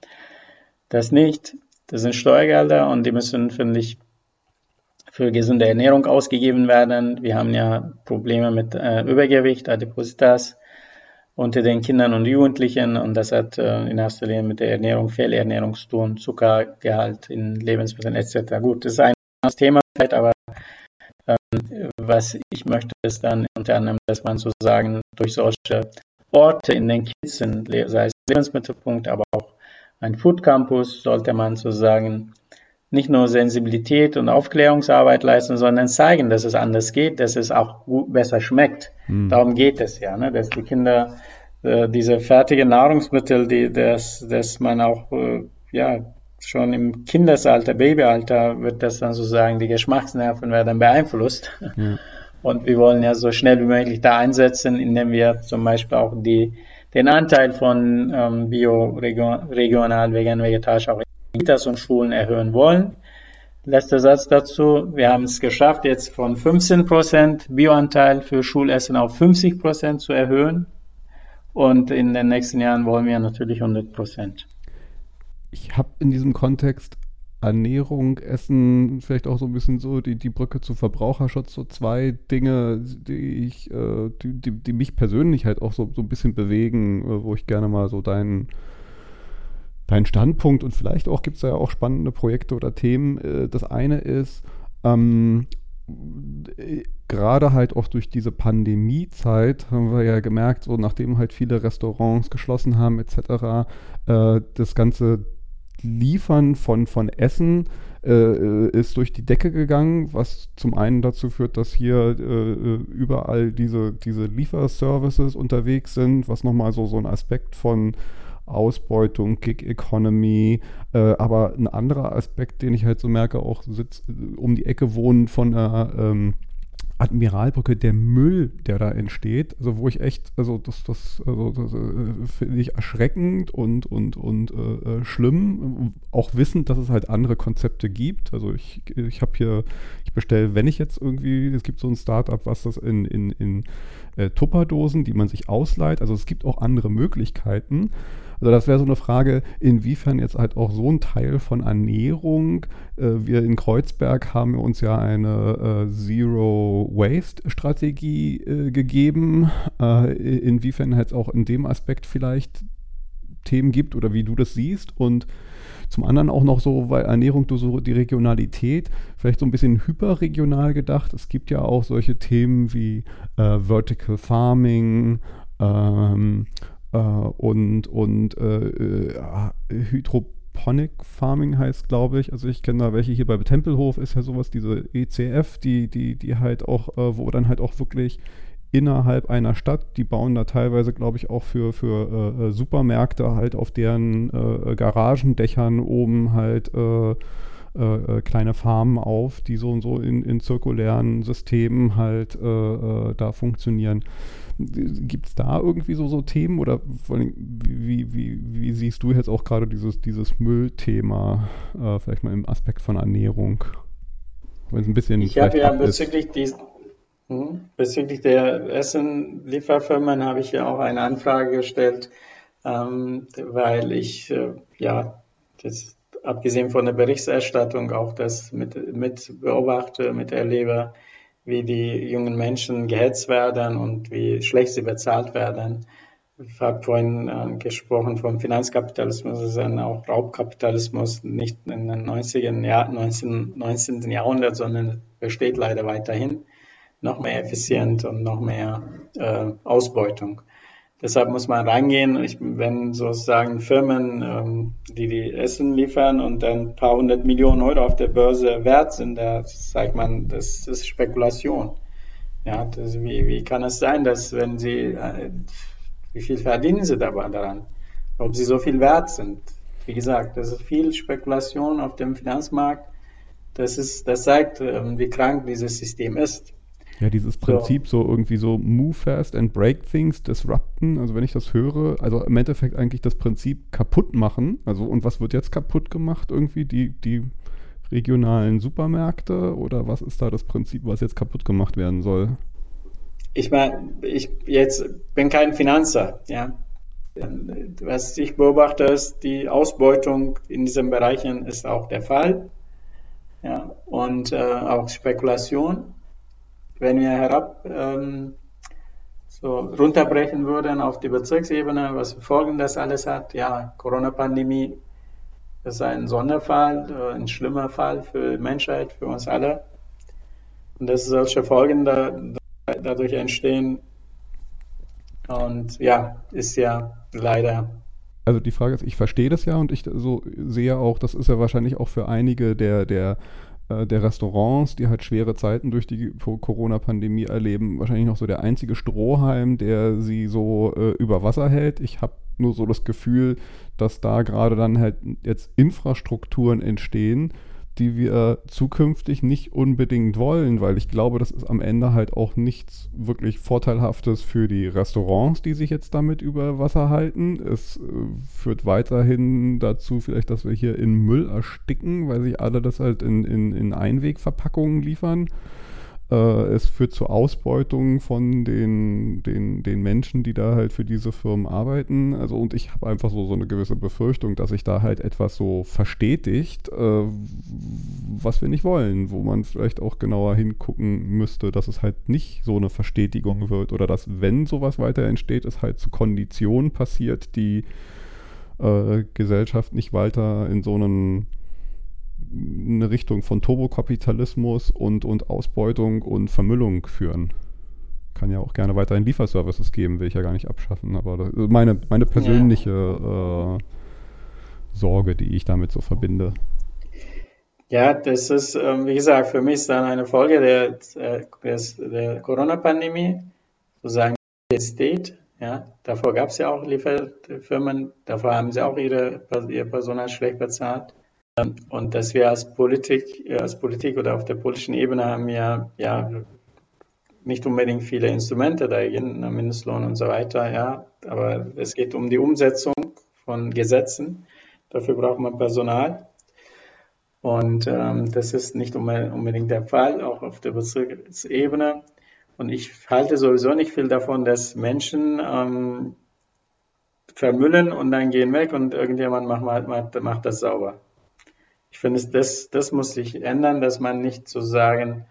Das nicht. Das sind Steuergelder und die müssen, finde ich, für gesunde Ernährung ausgegeben werden. Wir haben ja Probleme mit äh, Übergewicht, Adipositas unter den Kindern und Jugendlichen und das hat äh, in erster Linie mit der Ernährung, Fehlernährung zu tun, Zuckergehalt in Lebensmitteln etc. Gut, das ist ein Thema, aber was ich möchte, ist dann unter anderem, dass man sozusagen durch solche Orte in den Kitzen, sei es Lebensmittelpunkt, aber auch ein Food Campus, sollte man sozusagen nicht nur Sensibilität und Aufklärungsarbeit leisten, sondern zeigen, dass es anders geht, dass es auch gut, besser schmeckt. Mhm. Darum geht es ja, ne? dass die Kinder äh, diese fertigen Nahrungsmittel, die, dass, dass man auch äh, ja, schon im Kindesalter, Babyalter wird das dann sozusagen, die Geschmacksnerven werden beeinflusst. Ja. Und wir wollen ja so schnell wie möglich da einsetzen, indem wir zum Beispiel auch die, den Anteil von ähm, Bio, regional, vegan, vegetarisch auch in Kitas und Schulen erhöhen wollen. Letzter Satz dazu. Wir haben es geschafft, jetzt von 15% Bioanteil für Schulessen auf 50% zu erhöhen. Und in den nächsten Jahren wollen wir natürlich 100%. Ich habe in diesem Kontext Ernährung, Essen, vielleicht auch so ein bisschen so die, die Brücke zu Verbraucherschutz, so zwei Dinge, die ich, äh, die, die, die, mich persönlich halt auch so, so ein bisschen bewegen, äh, wo ich gerne mal so deinen dein Standpunkt und vielleicht auch gibt es ja auch spannende Projekte oder Themen. Äh, das eine ist, ähm, gerade halt auch durch diese Pandemiezeit haben wir ja gemerkt, so nachdem halt viele Restaurants geschlossen haben etc., äh, das ganze Liefern von, von Essen äh, ist durch die Decke gegangen, was zum einen dazu führt, dass hier äh, überall diese, diese Lieferservices unterwegs sind, was nochmal so, so ein Aspekt von Ausbeutung, Gig Economy, äh, aber ein anderer Aspekt, den ich halt so merke, auch sitzt um die Ecke wohnen von der ähm, Admiralbrücke, der Müll, der da entsteht, also wo ich echt, also das, das, also das äh, finde ich erschreckend und, und, und äh, äh, schlimm, auch wissend, dass es halt andere Konzepte gibt. Also ich, ich habe hier, ich bestelle, wenn ich jetzt irgendwie, es gibt so ein Startup, was das in, in, in äh, Tupperdosen, die man sich ausleiht, also es gibt auch andere Möglichkeiten. Also das wäre so eine Frage, inwiefern jetzt halt auch so ein Teil von Ernährung, äh, wir in Kreuzberg haben uns ja eine äh, Zero Waste Strategie äh, gegeben, äh, inwiefern halt auch in dem Aspekt vielleicht Themen gibt oder wie du das siehst und zum anderen auch noch so, weil Ernährung so die Regionalität, vielleicht so ein bisschen hyperregional gedacht. Es gibt ja auch solche Themen wie äh, Vertical Farming, ähm, äh, und, und äh, äh, Hydroponic Farming heißt, glaube ich. Also ich kenne da welche hier bei Tempelhof ist ja sowas, diese ECF, die, die, die halt auch, äh, wo dann halt auch wirklich innerhalb einer Stadt, die bauen da teilweise, glaube ich, auch für, für äh, Supermärkte halt auf deren äh, Garagendächern oben halt kleine Farmen auf, die so und so in, in zirkulären Systemen halt da funktionieren. Gibt es da irgendwie so, so Themen oder wie, wie, wie siehst du jetzt auch gerade dieses, dieses Müllthema, äh, vielleicht mal im Aspekt von Ernährung? Wenn es ein bisschen ich habe ja bezüglich, dies, hm, bezüglich der Essenlieferfirmen habe ich ja auch eine Anfrage gestellt, ähm, weil ich äh, ja das abgesehen von der Berichterstattung auch das mit, mit beobachte, miterlebe, wie die jungen Menschen gehetzt werden und wie schlecht sie bezahlt werden. Ich habe vorhin äh, gesprochen vom Finanzkapitalismus, das ist dann auch Raubkapitalismus, nicht in den 90er Jahr, 19, 19. Jahrhundert, sondern besteht leider weiterhin. Noch mehr effizient und noch mehr äh, Ausbeutung. Deshalb muss man reingehen, ich, wenn sozusagen Firmen, ähm, die die Essen liefern und dann ein paar hundert Millionen Euro auf der Börse wert sind, da sagt man, das ist Spekulation. Ja, das, wie, wie kann es sein, dass wenn sie, äh, wie viel verdienen sie dabei daran? Ob sie so viel wert sind? Wie gesagt, das ist viel Spekulation auf dem Finanzmarkt. Das ist, das zeigt, ähm, wie krank dieses System ist. Ja, dieses Prinzip so. so. irgendwie so move fast and break things, disrupten. Also wenn ich das höre, also im Endeffekt eigentlich das Prinzip kaputt machen. Also und was wird jetzt kaputt gemacht irgendwie? Die, die regionalen Supermärkte oder was ist da das Prinzip, was jetzt kaputt gemacht werden soll? Ich meine, ich jetzt bin kein Finanzer, ja. Was ich beobachte, ist, die Ausbeutung in diesen Bereichen ist auch der Fall. Ja, und äh, auch Spekulation wenn wir herab ähm, so runterbrechen würden auf die Bezirksebene, was für Folgen das alles hat, ja, Corona-Pandemie ist ein Sonderfall, äh, ein schlimmer Fall für die Menschheit, für uns alle. Und dass solche Folgen da, da, dadurch entstehen. Und ja, ist ja leider also die Frage ist, ich verstehe das ja und ich so sehe auch, das ist ja wahrscheinlich auch für einige der, der äh, der Restaurants, die halt schwere Zeiten durch die Corona-Pandemie erleben, wahrscheinlich noch so der einzige Strohhalm, der sie so äh, über Wasser hält. Ich habe nur so das Gefühl, dass da gerade dann halt jetzt Infrastrukturen entstehen, die wir zukünftig nicht unbedingt wollen, weil ich glaube, das ist am Ende halt auch nichts wirklich Vorteilhaftes für die Restaurants, die sich jetzt damit über Wasser halten. Es äh, führt weiterhin dazu vielleicht, dass wir hier in Müll ersticken, weil sich alle das halt in, in, in Einwegverpackungen liefern. Äh, es führt zur Ausbeutung von den, den, den Menschen, die da halt für diese Firmen arbeiten. Also und ich habe einfach so, so eine gewisse Befürchtung, dass sich da halt etwas so verstetigt, äh, was wir nicht wollen, wo man vielleicht auch genauer hingucken müsste, dass es halt nicht so eine Verstetigung wird oder dass, wenn sowas weiter entsteht, es halt zu Konditionen passiert, die äh, Gesellschaft nicht weiter in so einen eine Richtung von Turbokapitalismus und, und Ausbeutung und Vermüllung führen. Kann ja auch gerne weiterhin Lieferservices geben, will ich ja gar nicht abschaffen, aber das ist meine, meine persönliche ja. äh, Sorge, die ich damit so verbinde. Ja, das ist, ähm, wie gesagt, für mich ist dann eine Folge der, äh, der Corona-Pandemie, sozusagen State. Ja, davor gab es ja auch Lieferfirmen, davor haben sie auch ihre, ihr Personal schlecht bezahlt. Und dass wir als Politik, äh, als Politik oder auf der politischen Ebene haben ja, ja nicht unbedingt viele Instrumente dagegen, Mindestlohn und so weiter, ja. Aber es geht um die Umsetzung von Gesetzen. Dafür braucht man Personal. Und ähm, das ist nicht unbedingt der Fall, auch auf der Bezirksebene. Und ich halte sowieso nicht viel davon, dass Menschen ähm, vermüllen und dann gehen weg und irgendjemand macht, macht, macht das sauber. Ich finde, das, das muss sich ändern, dass man nicht so sagen,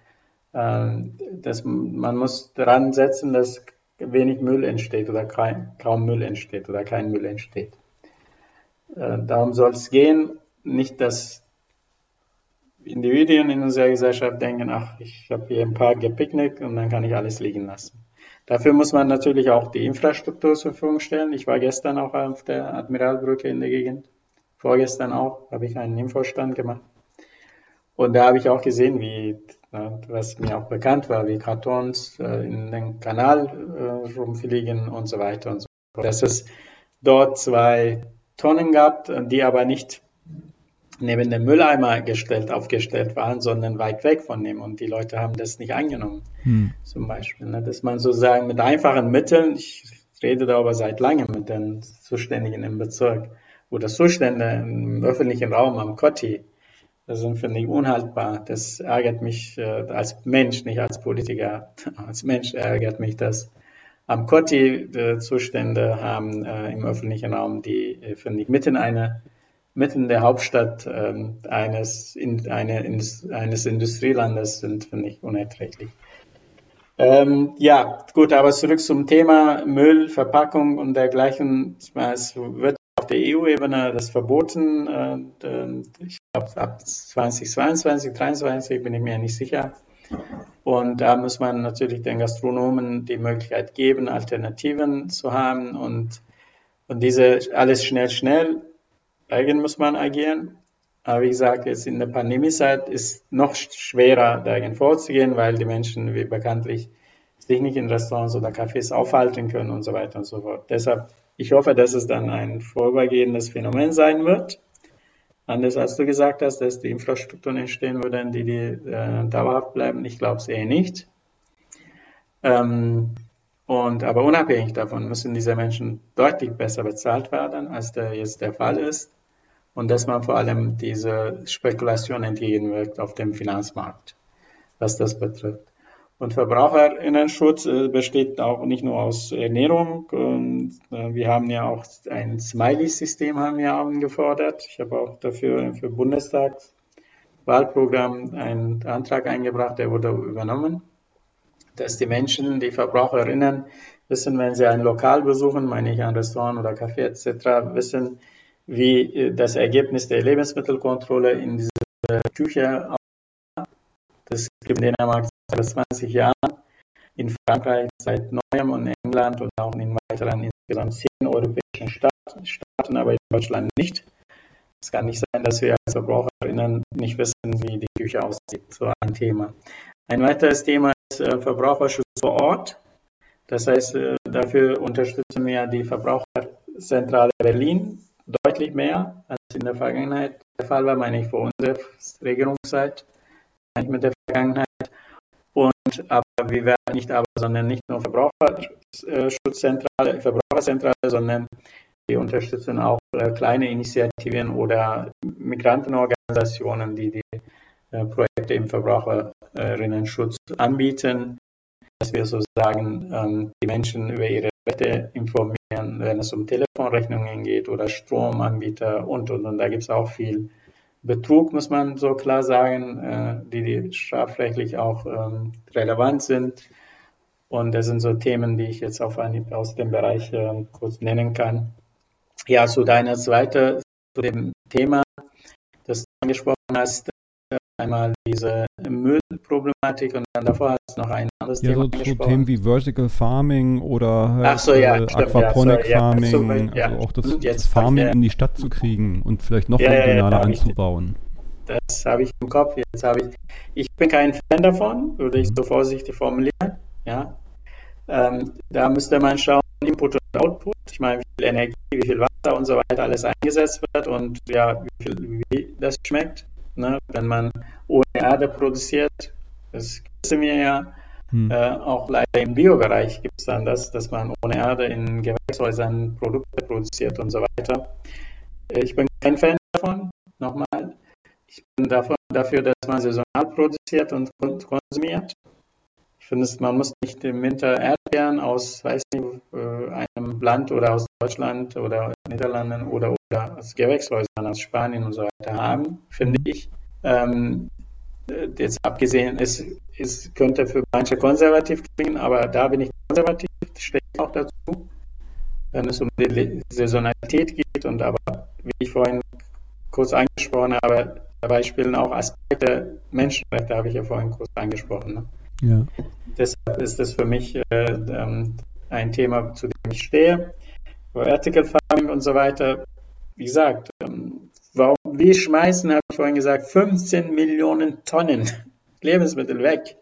äh, dass man muss daran setzen, dass wenig Müll entsteht oder kein, kaum Müll entsteht oder kein Müll entsteht. Äh, darum soll es gehen, nicht dass Individuen in unserer Gesellschaft denken, ach, ich habe hier ein paar gepicknickt und dann kann ich alles liegen lassen. Dafür muss man natürlich auch die Infrastruktur zur Verfügung stellen. Ich war gestern auch auf der Admiralbrücke in der Gegend vorgestern auch, habe ich einen Infostand gemacht. Und da habe ich auch gesehen, wie, was mir auch bekannt war, wie Kartons äh, in den Kanal äh, rumfliegen und so weiter und so fort. Dass es dort zwei Tonnen gab, die aber nicht neben dem Mülleimer gestellt, aufgestellt waren, sondern weit weg von dem. Und die Leute haben das nicht angenommen. Hm. Zum Beispiel, ne? dass man sozusagen mit einfachen Mitteln, ich rede darüber seit langem mit den Zuständigen im Bezirk, oder Zustände im öffentlichen Raum am Kotti, das sind, finde ich, unhaltbar. Das ärgert mich äh, als Mensch, nicht als Politiker. Als Mensch ärgert mich das. Am Kotti äh, Zustände haben äh, im öffentlichen Raum, die, äh, finde ich, mitten eine mitten der Hauptstadt ähm, eines, in, eine, in, eines Industrielandes sind, finde ich, unerträglich. Ähm, ja, gut, aber zurück zum Thema Müll, Verpackung und dergleichen. Es wird auf der EU-Ebene das verboten. Äh, ich glaube, ab 2022, 2023 bin ich mir nicht sicher. Und da muss man natürlich den Gastronomen die Möglichkeit geben, Alternativen zu haben und, und diese alles schnell, schnell. Dagegen muss man agieren. Aber wie gesagt, jetzt in der Pandemiezeit ist noch schwerer dagegen vorzugehen, weil die Menschen, wie bekanntlich, sich nicht in Restaurants oder Cafés aufhalten können und so weiter und so fort. Deshalb ich hoffe, dass es dann ein vorübergehendes Phänomen sein wird. Anders als du gesagt hast, dass die Infrastrukturen entstehen würden, die, die äh, dauerhaft bleiben. Ich glaube es eher nicht. Ähm, und aber unabhängig davon müssen diese Menschen deutlich besser bezahlt werden, als der jetzt der Fall ist. Und dass man vor allem diese Spekulation entgegenwirkt auf dem Finanzmarkt, was das betrifft. Und Verbraucherinnenschutz äh, besteht auch nicht nur aus Ernährung. Und, äh, wir haben ja auch ein Smiley-System haben wir angefordert. Ich habe auch dafür für Bundestagswahlprogramm einen Antrag eingebracht, der wurde übernommen, dass die Menschen, die Verbraucherinnen wissen, wenn sie ein Lokal besuchen, meine ich ein Restaurant oder Café etc., wissen, wie äh, das Ergebnis der Lebensmittelkontrolle in dieser Küche das gibt in Dänemark seit 20 Jahren, in Frankreich seit neuem und England und auch in weiteren insgesamt zehn europäischen Staaten, aber in Deutschland nicht. Es kann nicht sein, dass wir als VerbraucherInnen nicht wissen, wie die Küche aussieht. So ein Thema. Ein weiteres Thema ist äh, Verbraucherschutz vor Ort. Das heißt, äh, dafür unterstützen wir die Verbraucherzentrale Berlin deutlich mehr, als in der Vergangenheit der Fall war, meine ich vor unserer Regierungszeit, mit der Vergangenheit. Und aber wir werden nicht aber, sondern nicht nur Verbraucherschutzzentrale, Verbraucherzentrale, sondern wir unterstützen auch äh, kleine Initiativen oder Migrantenorganisationen, die die äh, Projekte im Verbraucherinnenschutz anbieten, dass wir sozusagen ähm, die Menschen über ihre Rechte informieren, wenn es um Telefonrechnungen geht oder Stromanbieter und und und. Da gibt es auch viel Betrug, muss man so klar sagen, äh, die, die strafrechtlich auch ähm, relevant sind. Und das sind so Themen, die ich jetzt auf Anhieb aus dem Bereich äh, kurz nennen kann. Ja, zu deiner zweite, zu dem Thema, das du angesprochen hast, einmal diese Müllproblematik und dann davor hast du noch ein anderes ja, Thema so, so Themen wie Vertical Farming oder halt, so, ja, äh, stimmt, Aquaponic ja, Farming, so, ja. also auch das, Jetzt das Farming ja. in die Stadt zu kriegen und vielleicht noch Ja, ja, ja, regionaler hab ich- anzubauen. Das habe ich im Kopf. Jetzt habe ich. Ich bin kein Fan davon, würde ich so vorsichtig formulieren. Ja. Ähm, da müsste man schauen, Input und Output. Ich meine, wie viel Energie, wie viel Wasser und so weiter alles eingesetzt wird und ja, wie, viel, wie das schmeckt. Ne? Wenn man ohne Erde produziert, das wissen wir ja. Hm. Äh, auch leider im Biobereich gibt es dann das, dass man ohne Erde in Gewächshäusern Produkte produziert und so weiter. Äh, Ich bin kein Fan davon, nochmal. Ich bin davon, dafür, dass man saisonal produziert und kon- konsumiert. Ich finde, man muss nicht im Winter Erdbeeren aus, weiß nicht, äh, einem Land oder aus Deutschland oder Niederlanden oder, oder aus Gewächshäusern aus Spanien und so weiter haben, finde ich. Ähm, äh, jetzt abgesehen, es, es könnte für manche konservativ klingen, aber da bin ich konservativ, stehe ich auch dazu, wenn es um die Saisonalität geht und aber, wie ich vorhin kurz angesprochen habe, dabei spielen auch Aspekte, Menschenrechte habe ich ja vorhin kurz angesprochen. Ne? Ja. Deshalb ist das für mich äh, ähm, ein Thema, zu dem ich stehe. Vertical Farming und so weiter, wie gesagt, ähm, warum, wir schmeißen, habe ich vorhin gesagt, 15 Millionen Tonnen Lebensmittel weg.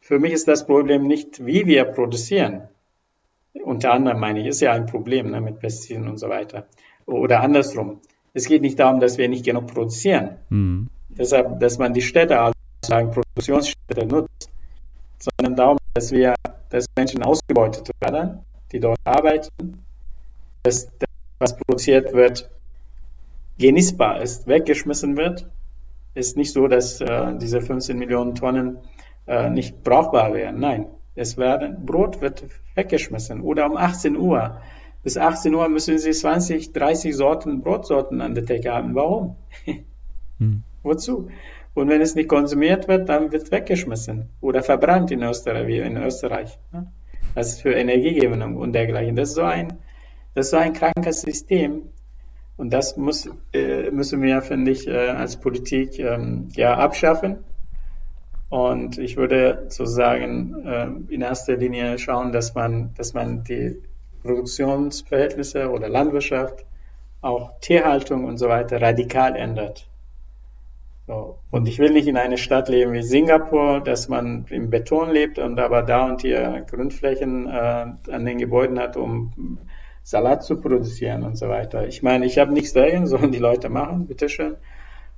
Für mich ist das Problem nicht, wie wir produzieren. Unter anderem meine ich, ist ja ein Problem ne, mit Pestiziden und so weiter. Oder andersrum. Es geht nicht darum, dass wir nicht genug produzieren. Hm. Deshalb, dass man die Städte als sagen, Produktionsstädte nutzt, sondern darum, dass wir, dass Menschen ausgebeutet werden, die dort arbeiten, dass das, was produziert wird, genießbar ist, weggeschmissen wird. Ist nicht so, dass äh, diese 15 Millionen Tonnen äh, nicht brauchbar wären. Nein, es werden, Brot wird weggeschmissen oder um 18 Uhr. Bis 18 Uhr müssen Sie 20, 30 Sorten Brotsorten an der Theke haben. Warum? Hm. Wozu? Und wenn es nicht konsumiert wird, dann wird weggeschmissen oder verbrannt in Österreich, wie in Österreich. Ne? Das ist für Energiegewinnung und dergleichen. Das ist so ein, das ist so ein krankes System. Und das muss, äh, müssen wir, finde ich, äh, als Politik ähm, ja abschaffen. Und ich würde sozusagen äh, in erster Linie schauen, dass man, dass man die Produktionsverhältnisse oder Landwirtschaft, auch Tierhaltung und so weiter radikal ändert. So. Und ich will nicht in einer Stadt leben wie Singapur, dass man im Beton lebt und aber da und hier Grundflächen äh, an den Gebäuden hat, um Salat zu produzieren und so weiter. Ich meine, ich habe nichts dagegen, sollen die Leute machen, bitteschön.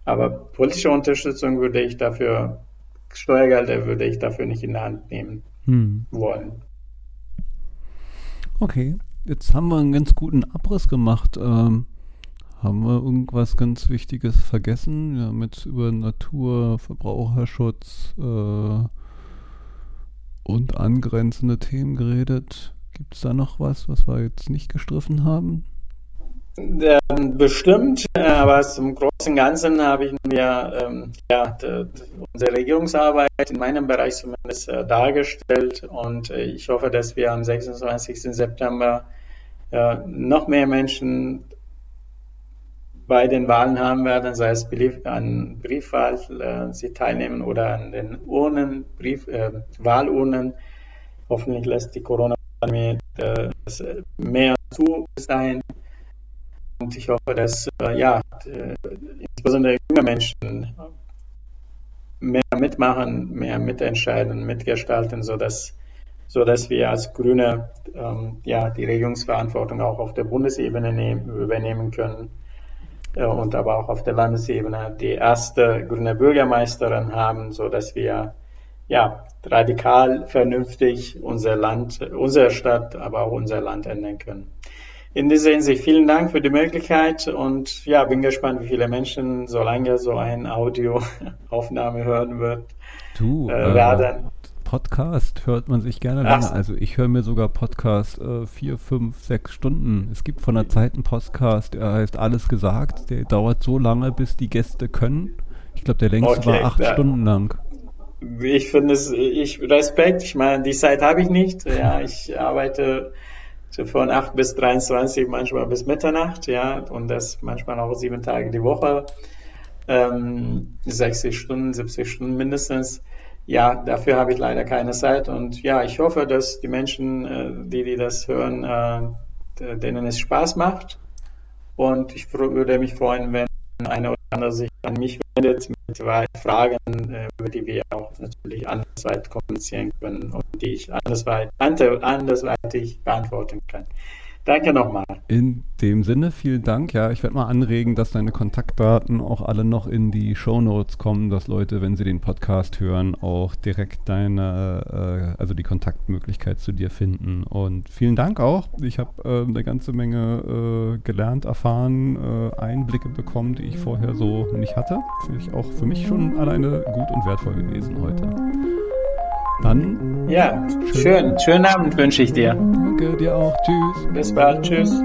Aber politische Unterstützung würde ich dafür, Steuergelder würde ich dafür nicht in der Hand nehmen Hm. wollen. Okay, jetzt haben wir einen ganz guten Abriss gemacht. Ähm, haben wir irgendwas ganz Wichtiges vergessen? Wir haben jetzt über Natur, Verbraucherschutz äh, und angrenzende Themen geredet. Gibt es da noch was, was wir jetzt nicht gestriffen haben? Bestimmt, aber zum großen Ganzen habe ich mir ähm, ja, unsere Regierungsarbeit in meinem Bereich zumindest äh, dargestellt und äh, ich hoffe, dass wir am 26. September äh, noch mehr Menschen bei den Wahlen haben werden, sei es an Briefwahl äh, sie teilnehmen oder an den Urnen, Brief, äh, Wahlurnen. Hoffentlich lässt die Corona-Pandemie äh, äh, mehr zu dahin. Und ich hoffe, dass äh, ja, äh, insbesondere junge Menschen mehr mitmachen, mehr mitentscheiden, mitgestalten, sodass so dass wir als Grüne ähm, ja, die Regierungsverantwortung auch auf der Bundesebene nehmen, übernehmen können und aber auch auf der Landesebene die erste grüne Bürgermeisterin haben, so dass wir ja radikal vernünftig unser Land, unsere Stadt, aber auch unser Land ändern können. In dieser Hinsicht vielen Dank für die Möglichkeit und ja, bin gespannt, wie viele Menschen so lange so eine Audioaufnahme hören wird. Du, äh, werden. Podcast hört man sich gerne länger. Also ich höre mir sogar Podcast äh, vier, fünf, sechs Stunden. Es gibt von der Zeit einen Podcast, der heißt Alles gesagt. Der dauert so lange, bis die Gäste können. Ich glaube, der längste okay, war acht ja. Stunden lang. Ich finde es, ich Respekt. Ich meine, die Zeit habe ich nicht. Ja, ich arbeite von 8 bis 23, manchmal bis Mitternacht, ja, und das manchmal auch sieben Tage die Woche, ähm, 60 Stunden, 70 Stunden mindestens. Ja, dafür habe ich leider keine Zeit und ja, ich hoffe, dass die Menschen, äh, die, die das hören, äh, denen es Spaß macht und ich würde mich freuen, wenn eine oder andere sich an mich wendet mit Fragen, äh, über die wir auch natürlich andersweit kommunizieren können und die ich andersweit, andersweitig beantworten kann. Danke nochmal. In dem Sinne, vielen Dank. Ja, ich werde mal anregen, dass deine Kontaktdaten auch alle noch in die Show Notes kommen, dass Leute, wenn sie den Podcast hören, auch direkt deine, äh, also die Kontaktmöglichkeit zu dir finden. Und vielen Dank auch. Ich habe äh, eine ganze Menge äh, gelernt, erfahren, äh, Einblicke bekommen, die ich vorher so nicht hatte. Finde ich auch für mich schon alleine gut und wertvoll gewesen heute. Dann. Ja, schön. schön. Schönen Abend wünsche ich dir. Danke dir auch. Tschüss. Bis bald. Tschüss.